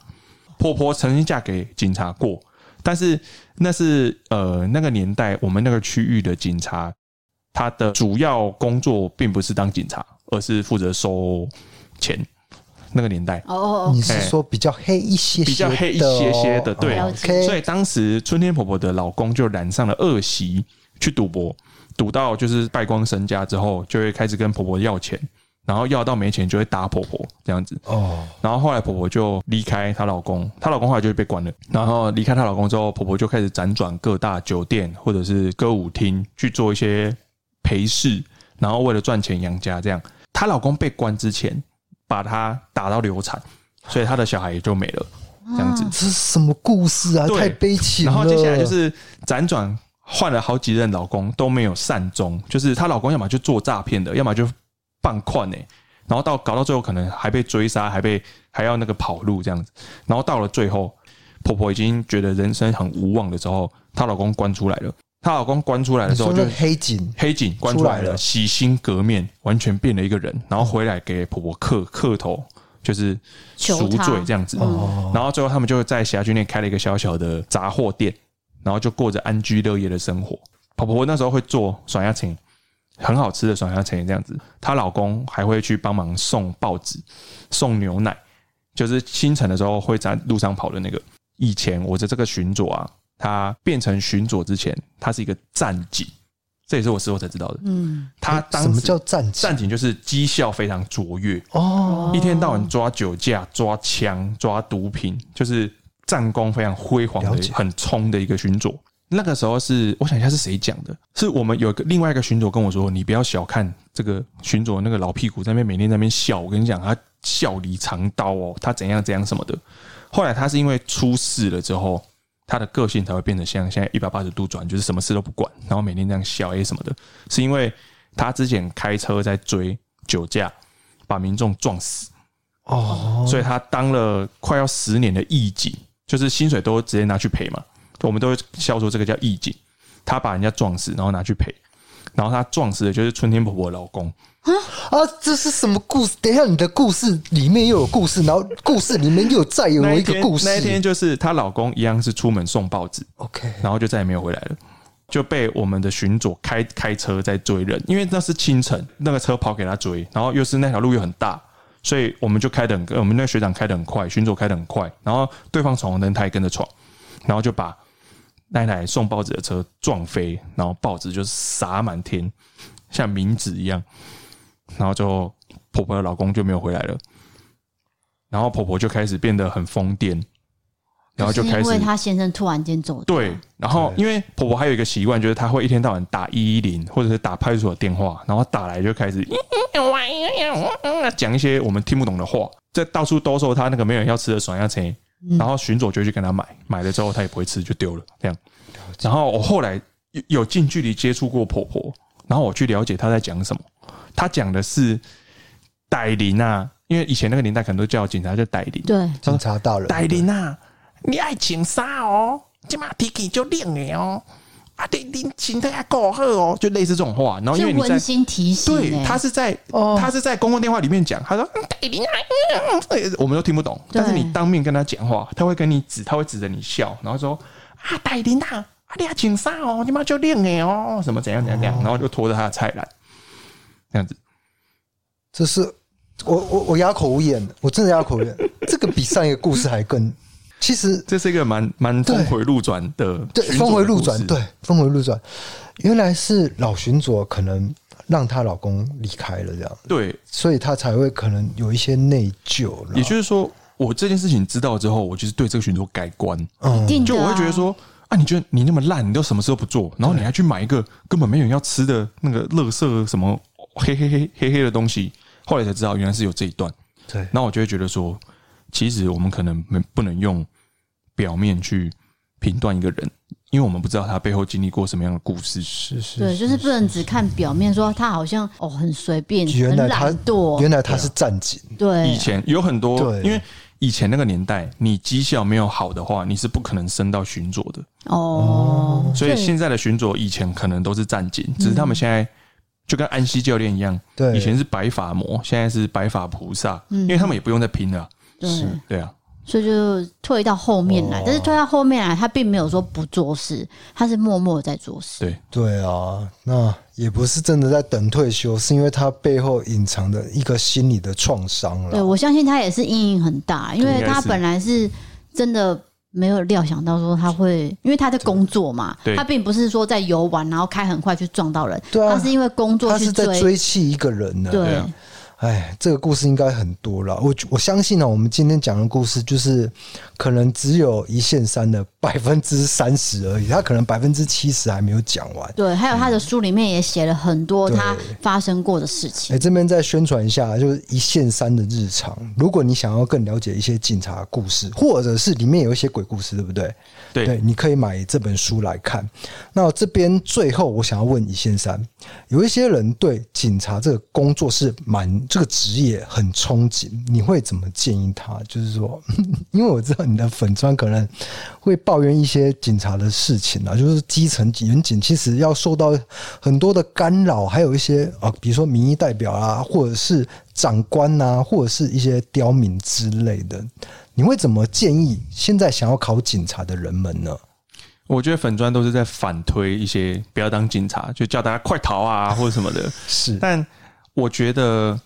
婆婆曾经嫁给警察过，但是那是呃那个年代我们那个区域的警察。他的主要工作并不是当警察，而是负责收钱。那个年代哦哦，你是说比较黑一些，比较黑一些些的，对。所以当时春天婆婆的老公就染上了恶习，去赌博，赌到就是败光身家之后，就会开始跟婆婆要钱，然后要到没钱就会打婆婆这样子。哦，然后后来婆婆就离开她老公，她老公后来就被关了。然后离开她老公之后，婆婆就开始辗转各大酒店或者是歌舞厅去做一些。陪侍，然后为了赚钱养家，这样她老公被关之前，把她打到流产，所以她的小孩也就没了。这样子，这是什么故事啊？太悲情了。然后接下来就是辗转换了好几任老公都没有善终，就是她老公要么就做诈骗的，要么就放宽呢。然后到搞到最后，可能还被追杀，还被还要那个跑路这样子。然后到了最后，婆婆已经觉得人生很无望的时候，她老公关出来了。她老公关出来的时候，就黑警，黑警关出来了，洗心革面，完全变了一个人，然后回来给婆婆磕磕头，就是赎罪这样子。然后最后他们就在辖区内开了一个小小的杂货店，然后就过着安居乐业的生活。婆婆那时候会做爽鸭青，很好吃的爽鸭青这样子。她老公还会去帮忙送报纸、送牛奶，就是清晨的时候会在路上跑的那个。以前我的这个巡佐啊。他变成巡佐之前，他是一个战警，这也是我事后才知道的。嗯，他当什么叫战警？战警就是绩效非常卓越哦，一天到晚抓酒驾、抓枪、抓毒品，就是战功非常辉煌的、很冲的一个巡佐。那个时候是，我想一下是谁讲的？是我们有一个另外一个巡佐跟我说：“你不要小看这个巡佐那个老屁股，在那边每天在那边笑。我跟你讲，他笑里藏刀哦，他怎样怎样什么的。”后来他是因为出事了之后。他的个性才会变得像现在一百八十度转，就是什么事都不管，然后每天这样笑 A 什么的，是因为他之前开车在追酒驾，把民众撞死。哦，所以他当了快要十年的义警，就是薪水都直接拿去赔嘛，我们都会笑说这个叫义警，他把人家撞死，然后拿去赔，然后他撞死的就是春天婆婆的老公。啊，这是什么故事？等一下，你的故事里面又有故事，然后故事里面又再有一个故事。那一天就是她老公一样是出门送报纸，OK，然后就再也没有回来了，就被我们的巡佐开开车在追人，因为那是清晨，那个车跑给他追，然后又是那条路又很大，所以我们就开的很，我们那个学长开的很快，巡佐开的很快，然后对方闯红灯，他也跟着闯，然后就把那台送报纸的车撞飞，然后报纸就洒满天，像冥纸一样。然后就婆婆的老公就没有回来了，然后婆婆就开始变得很疯癫，然后就开始因为她先生突然间走。对，然后因为婆婆还有一个习惯，就是她会一天到晚打一一零或者是打派出所电话，然后打来就开始讲一些我们听不懂的话，在到处兜售她那个没有人要吃的爽鸭菜，然后巡佐就去跟她买，买了之后她也不会吃，就丢了这样。然后我后来有近距离接触过婆婆，然后我去了解她在讲什么。他讲的是歹灵啊，因为以前那个年代可能都叫警察叫歹灵。对，警察到了。歹灵啊，你爱请杀哦，这马提起就练的哦。啊，对你请大家过好哦，就类似这种话。然后因为你在温馨提醒、欸，对他是在、哦、他是在公共电话里面讲，他说、嗯、我们都听不懂。但是你当面跟他讲话，他会跟你指，他会指着你笑，然后说啊，戴琳娜，啊，你要请啥哦？你妈就练哎哦，什么怎样怎样怎样，然后就拖着他的菜篮，这样子。这是我我我哑口无言，我真的哑口无言。这个比上一个故事还更，其实这是一个蛮蛮峰回路转的，对，峰回路转，对，峰回路转。原来是老巡佐可能让她老公离开了，这样对，所以她才会可能有一些内疚。也就是说，我这件事情知道之后，我就是对这个巡佐改观。嗯，就我会觉得说啊，你觉得你那么烂，你都什么事都不做，然后你还去买一个根本没有人要吃的那个垃圾什么黑黑黑黑黑的东西。后来才知道，原来是有这一段。对，那我就会觉得说，其实我们可能没不能用表面去评断一个人，因为我们不知道他背后经历过什么样的故事。是是，对，就是不能只看表面，说他好像哦很随便，原来他很懒惰，原来他是战警。对，以前有很多，因为以前那个年代，你绩效没有好的话，你是不可能升到巡佐的。哦，所以现在的巡佐以前可能都是战警，只是他们现在。就跟安西教练一样，对，以前是白发魔，现在是白发菩萨，嗯，因为他们也不用再拼了，是，对啊，所以就退到后面来，但是退到后面来，他并没有说不做事，他是默默在做事，对，对啊，那也不是真的在等退休，是因为他背后隐藏的一个心理的创伤了。对，我相信他也是阴影很大，因为他本来是真的。没有料想到说他会，因为他在工作嘛，他并不是说在游玩，然后开很快去撞到人，对啊，他是因为工作去追，他是在追弃一个人呢，对。哎，这个故事应该很多了。我我相信呢、啊，我们今天讲的故事就是可能只有一线三的百分之三十而已，他可能百分之七十还没有讲完。对，还有他的书里面也写了很多他发生过的事情。哎，这边再宣传一下，就是一线三的日常。如果你想要更了解一些警察故事，或者是里面有一些鬼故事，对不对？对，对，你可以买这本书来看。那这边最后我想要问一线三，有一些人对警察这个工作是蛮。这个职业很憧憬，你会怎么建议他？就是说，因为我知道你的粉砖可能会抱怨一些警察的事情啊，就是基层员警其实要受到很多的干扰，还有一些啊，比如说民意代表啊，或者是长官啊，或者是一些刁民之类的，你会怎么建议现在想要考警察的人们呢？我觉得粉砖都是在反推一些不要当警察，就叫大家快逃啊，或者什么的。是，但我觉得。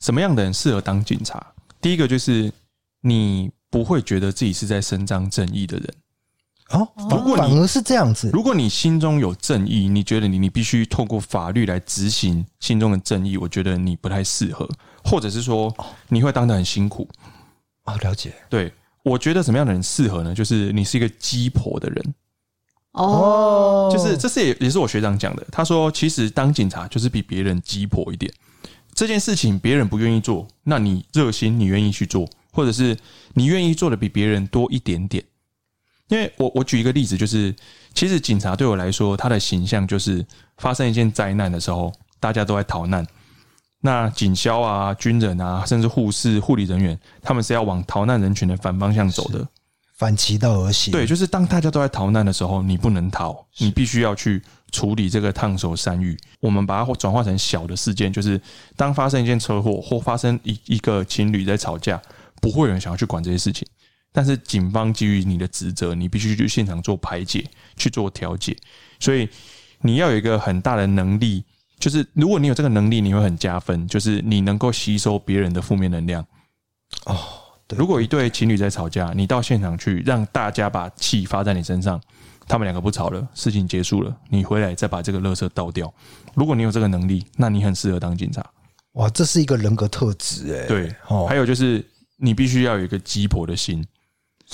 什么样的人适合当警察？第一个就是你不会觉得自己是在伸张正义的人哦。如果反而是这样子，如果你心中有正义，你觉得你你必须透过法律来执行心中的正义，我觉得你不太适合，或者是说你会当得很辛苦啊。了解，对，我觉得什么样的人适合呢？就是你是一个鸡婆的人哦，就是这是也也是我学长讲的。他说，其实当警察就是比别人鸡婆一点。这件事情别人不愿意做，那你热心，你愿意去做，或者是你愿意做的比别人多一点点。因为我我举一个例子，就是其实警察对我来说，他的形象就是发生一件灾难的时候，大家都在逃难，那警消啊、军人啊，甚至护士、护理人员，他们是要往逃难人群的反方向走的。反其道而行。对，就是当大家都在逃难的时候，你不能逃，你必须要去处理这个烫手山芋。我们把它转化成小的事件，就是当发生一件车祸或发生一一个情侣在吵架，不会有人想要去管这些事情。但是警方基于你的职责，你必须去现场做排解，去做调解。所以你要有一个很大的能力，就是如果你有这个能力，你会很加分，就是你能够吸收别人的负面能量。哦。对如果一对情侣在吵架，你到现场去，让大家把气发在你身上，他们两个不吵了，事情结束了，你回来再把这个垃圾倒掉。如果你有这个能力，那你很适合当警察。哇，这是一个人格特质哎。对，还有就是你必须要有一个鸡婆的心。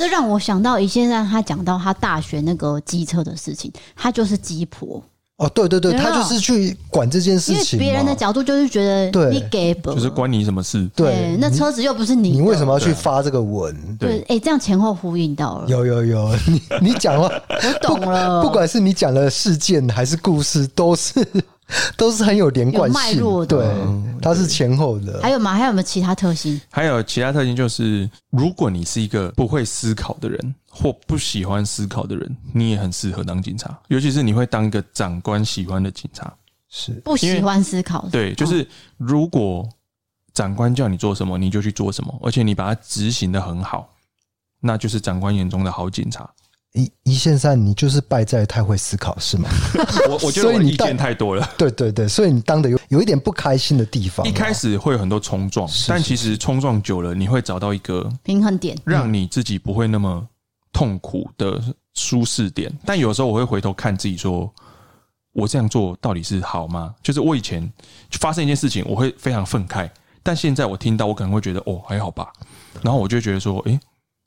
这让我想到，以前让他讲到他大学那个机车的事情，他就是鸡婆。哦，对对对，他就是去管这件事情。因为别人的角度就是觉得你给不，就是关你什么事？对，那车子又不是你，你为什么要去发这个文？对，哎，这样前后呼应到了。有有有，你你讲了，我懂了。不管是你讲的事件还是故事，都是 都是很有连贯性。对，它是前后的。还有吗？还有没有其他特性？还有其他特性就是，如果你是一个不会思考的人，或不喜欢思考的人，你也很适合当警察。尤其是你会当一个长官喜欢的警察，是不喜欢思考。对，就是如果长官叫你做什么，你就去做什么，而且你把它执行的很好，那就是长官眼中的好警察。一一线上，你就是败在太会思考，是吗？我我觉得你意见太多了。对对对，所以你当的有有一点不开心的地方。一开始会有很多冲撞，但其实冲撞久了，你会找到一个平衡点，让你自己不会那么痛苦的舒适点。但有时候我会回头看自己，说我这样做到底是好吗？就是我以前发生一件事情，我会非常愤慨，但现在我听到，我可能会觉得哦还好吧。然后我就觉得说，诶，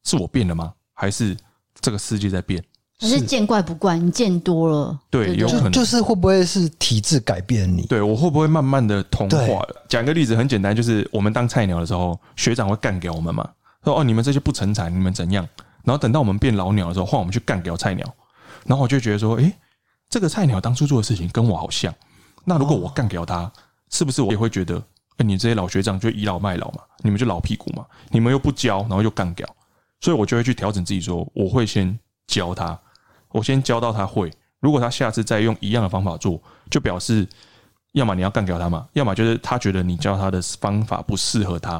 是我变了吗？还是？这个世界在变，可是见怪不怪，你见多了，对，有可能就是会不会是体质改变你？对，我会不会慢慢的同化了？讲个例子，很简单，就是我们当菜鸟的时候，学长会干掉我们嘛，说哦，你们这些不成才，你们怎样？然后等到我们变老鸟的时候，换我们去干掉菜鸟，然后我就觉得说，诶，这个菜鸟当初做的事情跟我好像，那如果我干掉他，是不是我也会觉得，诶，你这些老学长就倚老卖老嘛？你们就老屁股嘛？你们又不教，然后又干掉。所以，我就会去调整自己，说我会先教他，我先教到他会。如果他下次再用一样的方法做，就表示要么你要干掉他嘛，要么就是他觉得你教他的方法不适合他。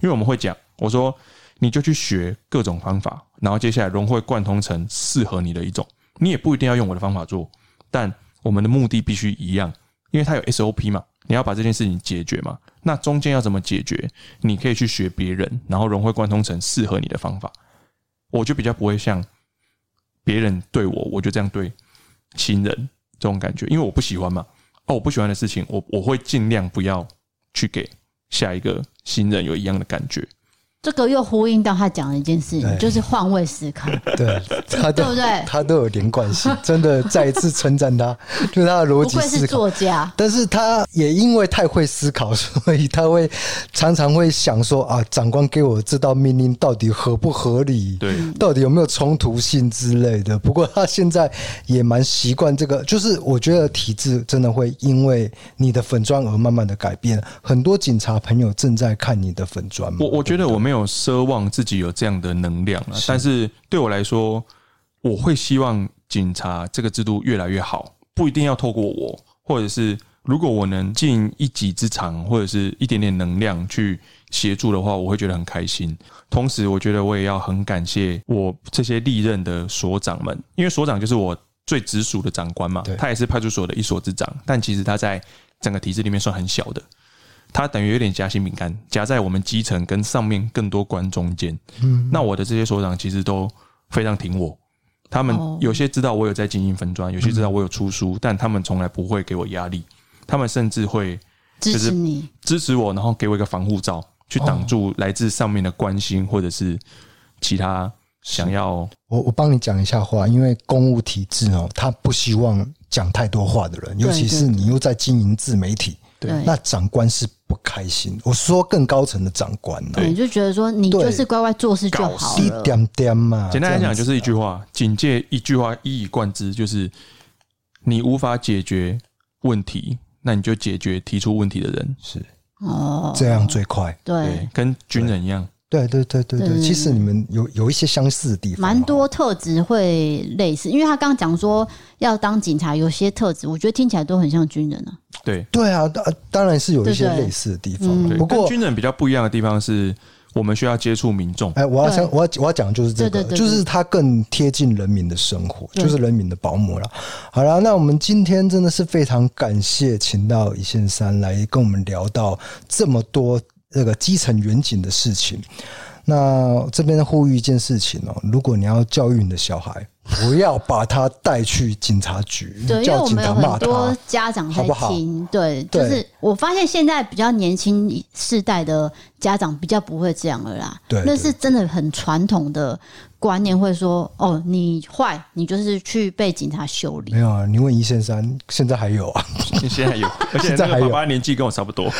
因为我们会讲，我说你就去学各种方法，然后接下来融会贯通成适合你的一种。你也不一定要用我的方法做，但我们的目的必须一样，因为它有 SOP 嘛，你要把这件事情解决嘛。那中间要怎么解决？你可以去学别人，然后融会贯通成适合你的方法。我就比较不会像别人对我，我就这样对新人这种感觉，因为我不喜欢嘛。哦，我不喜欢的事情，我我会尽量不要去给下一个新人有一样的感觉。这个又呼应到他讲的一件事情，就是换位思考。对，他对不对？他都有连贯性，真的再一次称赞他，就是他的逻辑思考。不愧是作家，但是他也因为太会思考，所以他会常常会想说啊，长官给我这道命令到底合不合理？对，到底有没有冲突性之类的？不过他现在也蛮习惯这个，就是我觉得体制真的会因为你的粉砖而慢慢的改变。很多警察朋友正在看你的粉砖吗？我我觉得我没有。没有奢望自己有这样的能量了，但是对我来说，我会希望警察这个制度越来越好，不一定要透过我，或者是如果我能尽一己之长，或者是一点点能量去协助的话，我会觉得很开心。同时，我觉得我也要很感谢我这些历任的所长们，因为所长就是我最直属的长官嘛，他也是派出所的一所之长，但其实他在整个体制里面算很小的。他等于有点夹心饼干，夹在我们基层跟上面更多官中间。嗯，那我的这些所长其实都非常挺我，他们有些知道我有在经营分专，有些知道我有出书，但他们从来不会给我压力，他们甚至会支持你，支持我，然后给我一个防护罩，去挡住来自上面的关心或者是其他想要。我我帮你讲一下话，因为公务体制哦，他不希望讲太多话的人，尤其是你又在经营自媒体。对，那长官是不开心。我说更高层的长官呢，对，就觉得说你就是乖乖做事就好了，一点点嘛。简单来讲，就是一句话，警戒一句话一以贯之，就是你无法解决问题，那你就解决提出问题的人，是哦，这样最快。对，跟军人一样。对对对对对，其实你们有有一些相似的地方，蛮多特质会类似。因为他刚刚讲说要当警察，有些特质我觉得听起来都很像军人啊。对对啊，当当然是有一些类似的地方。不过军人比较不一样的地方是我们需要接触民众。哎，我要想我要我要讲的就是这个，就是他更贴近人民的生活，就是人民的保姆了。好了，那我们今天真的是非常感谢，请到一线三来跟我们聊到这么多。这个基层远景的事情，那这边呼吁一件事情哦，如果你要教育你的小孩，不要把他带去警察局，对，因为我们有很多家长在听，好？好对，就是我发现现在比较年轻世代的家长比较不会这样了啦，对，那是真的很传统的观念，会说哦，你坏，你就是去被警察修理。没有啊，你问一线三，现在还有啊，现在还有，而且这个爸爸年纪跟我差不多。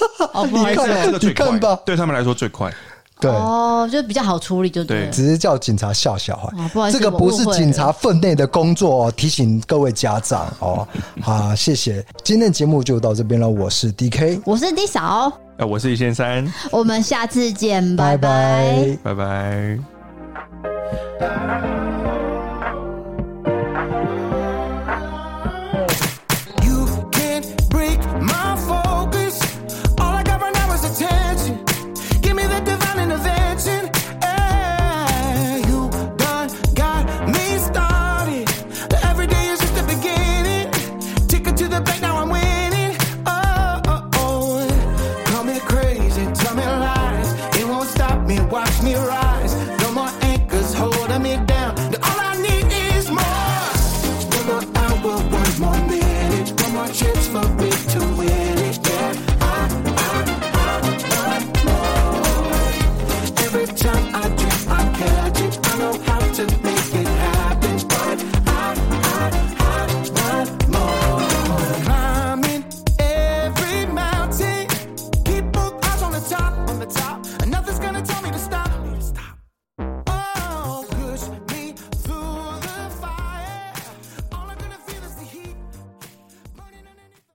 哦，不好意思，这个最快吧？对他们来说最快。对哦，就比较好处理，就对。只是叫警察吓小孩。不好意思，这个不是警察分内的工作哦，提醒各位家长哦。好，谢谢。今天的节目就到这边了。我是 DK，我是 D 嫂，呃，我是一线三。我们下次见，拜拜，拜拜。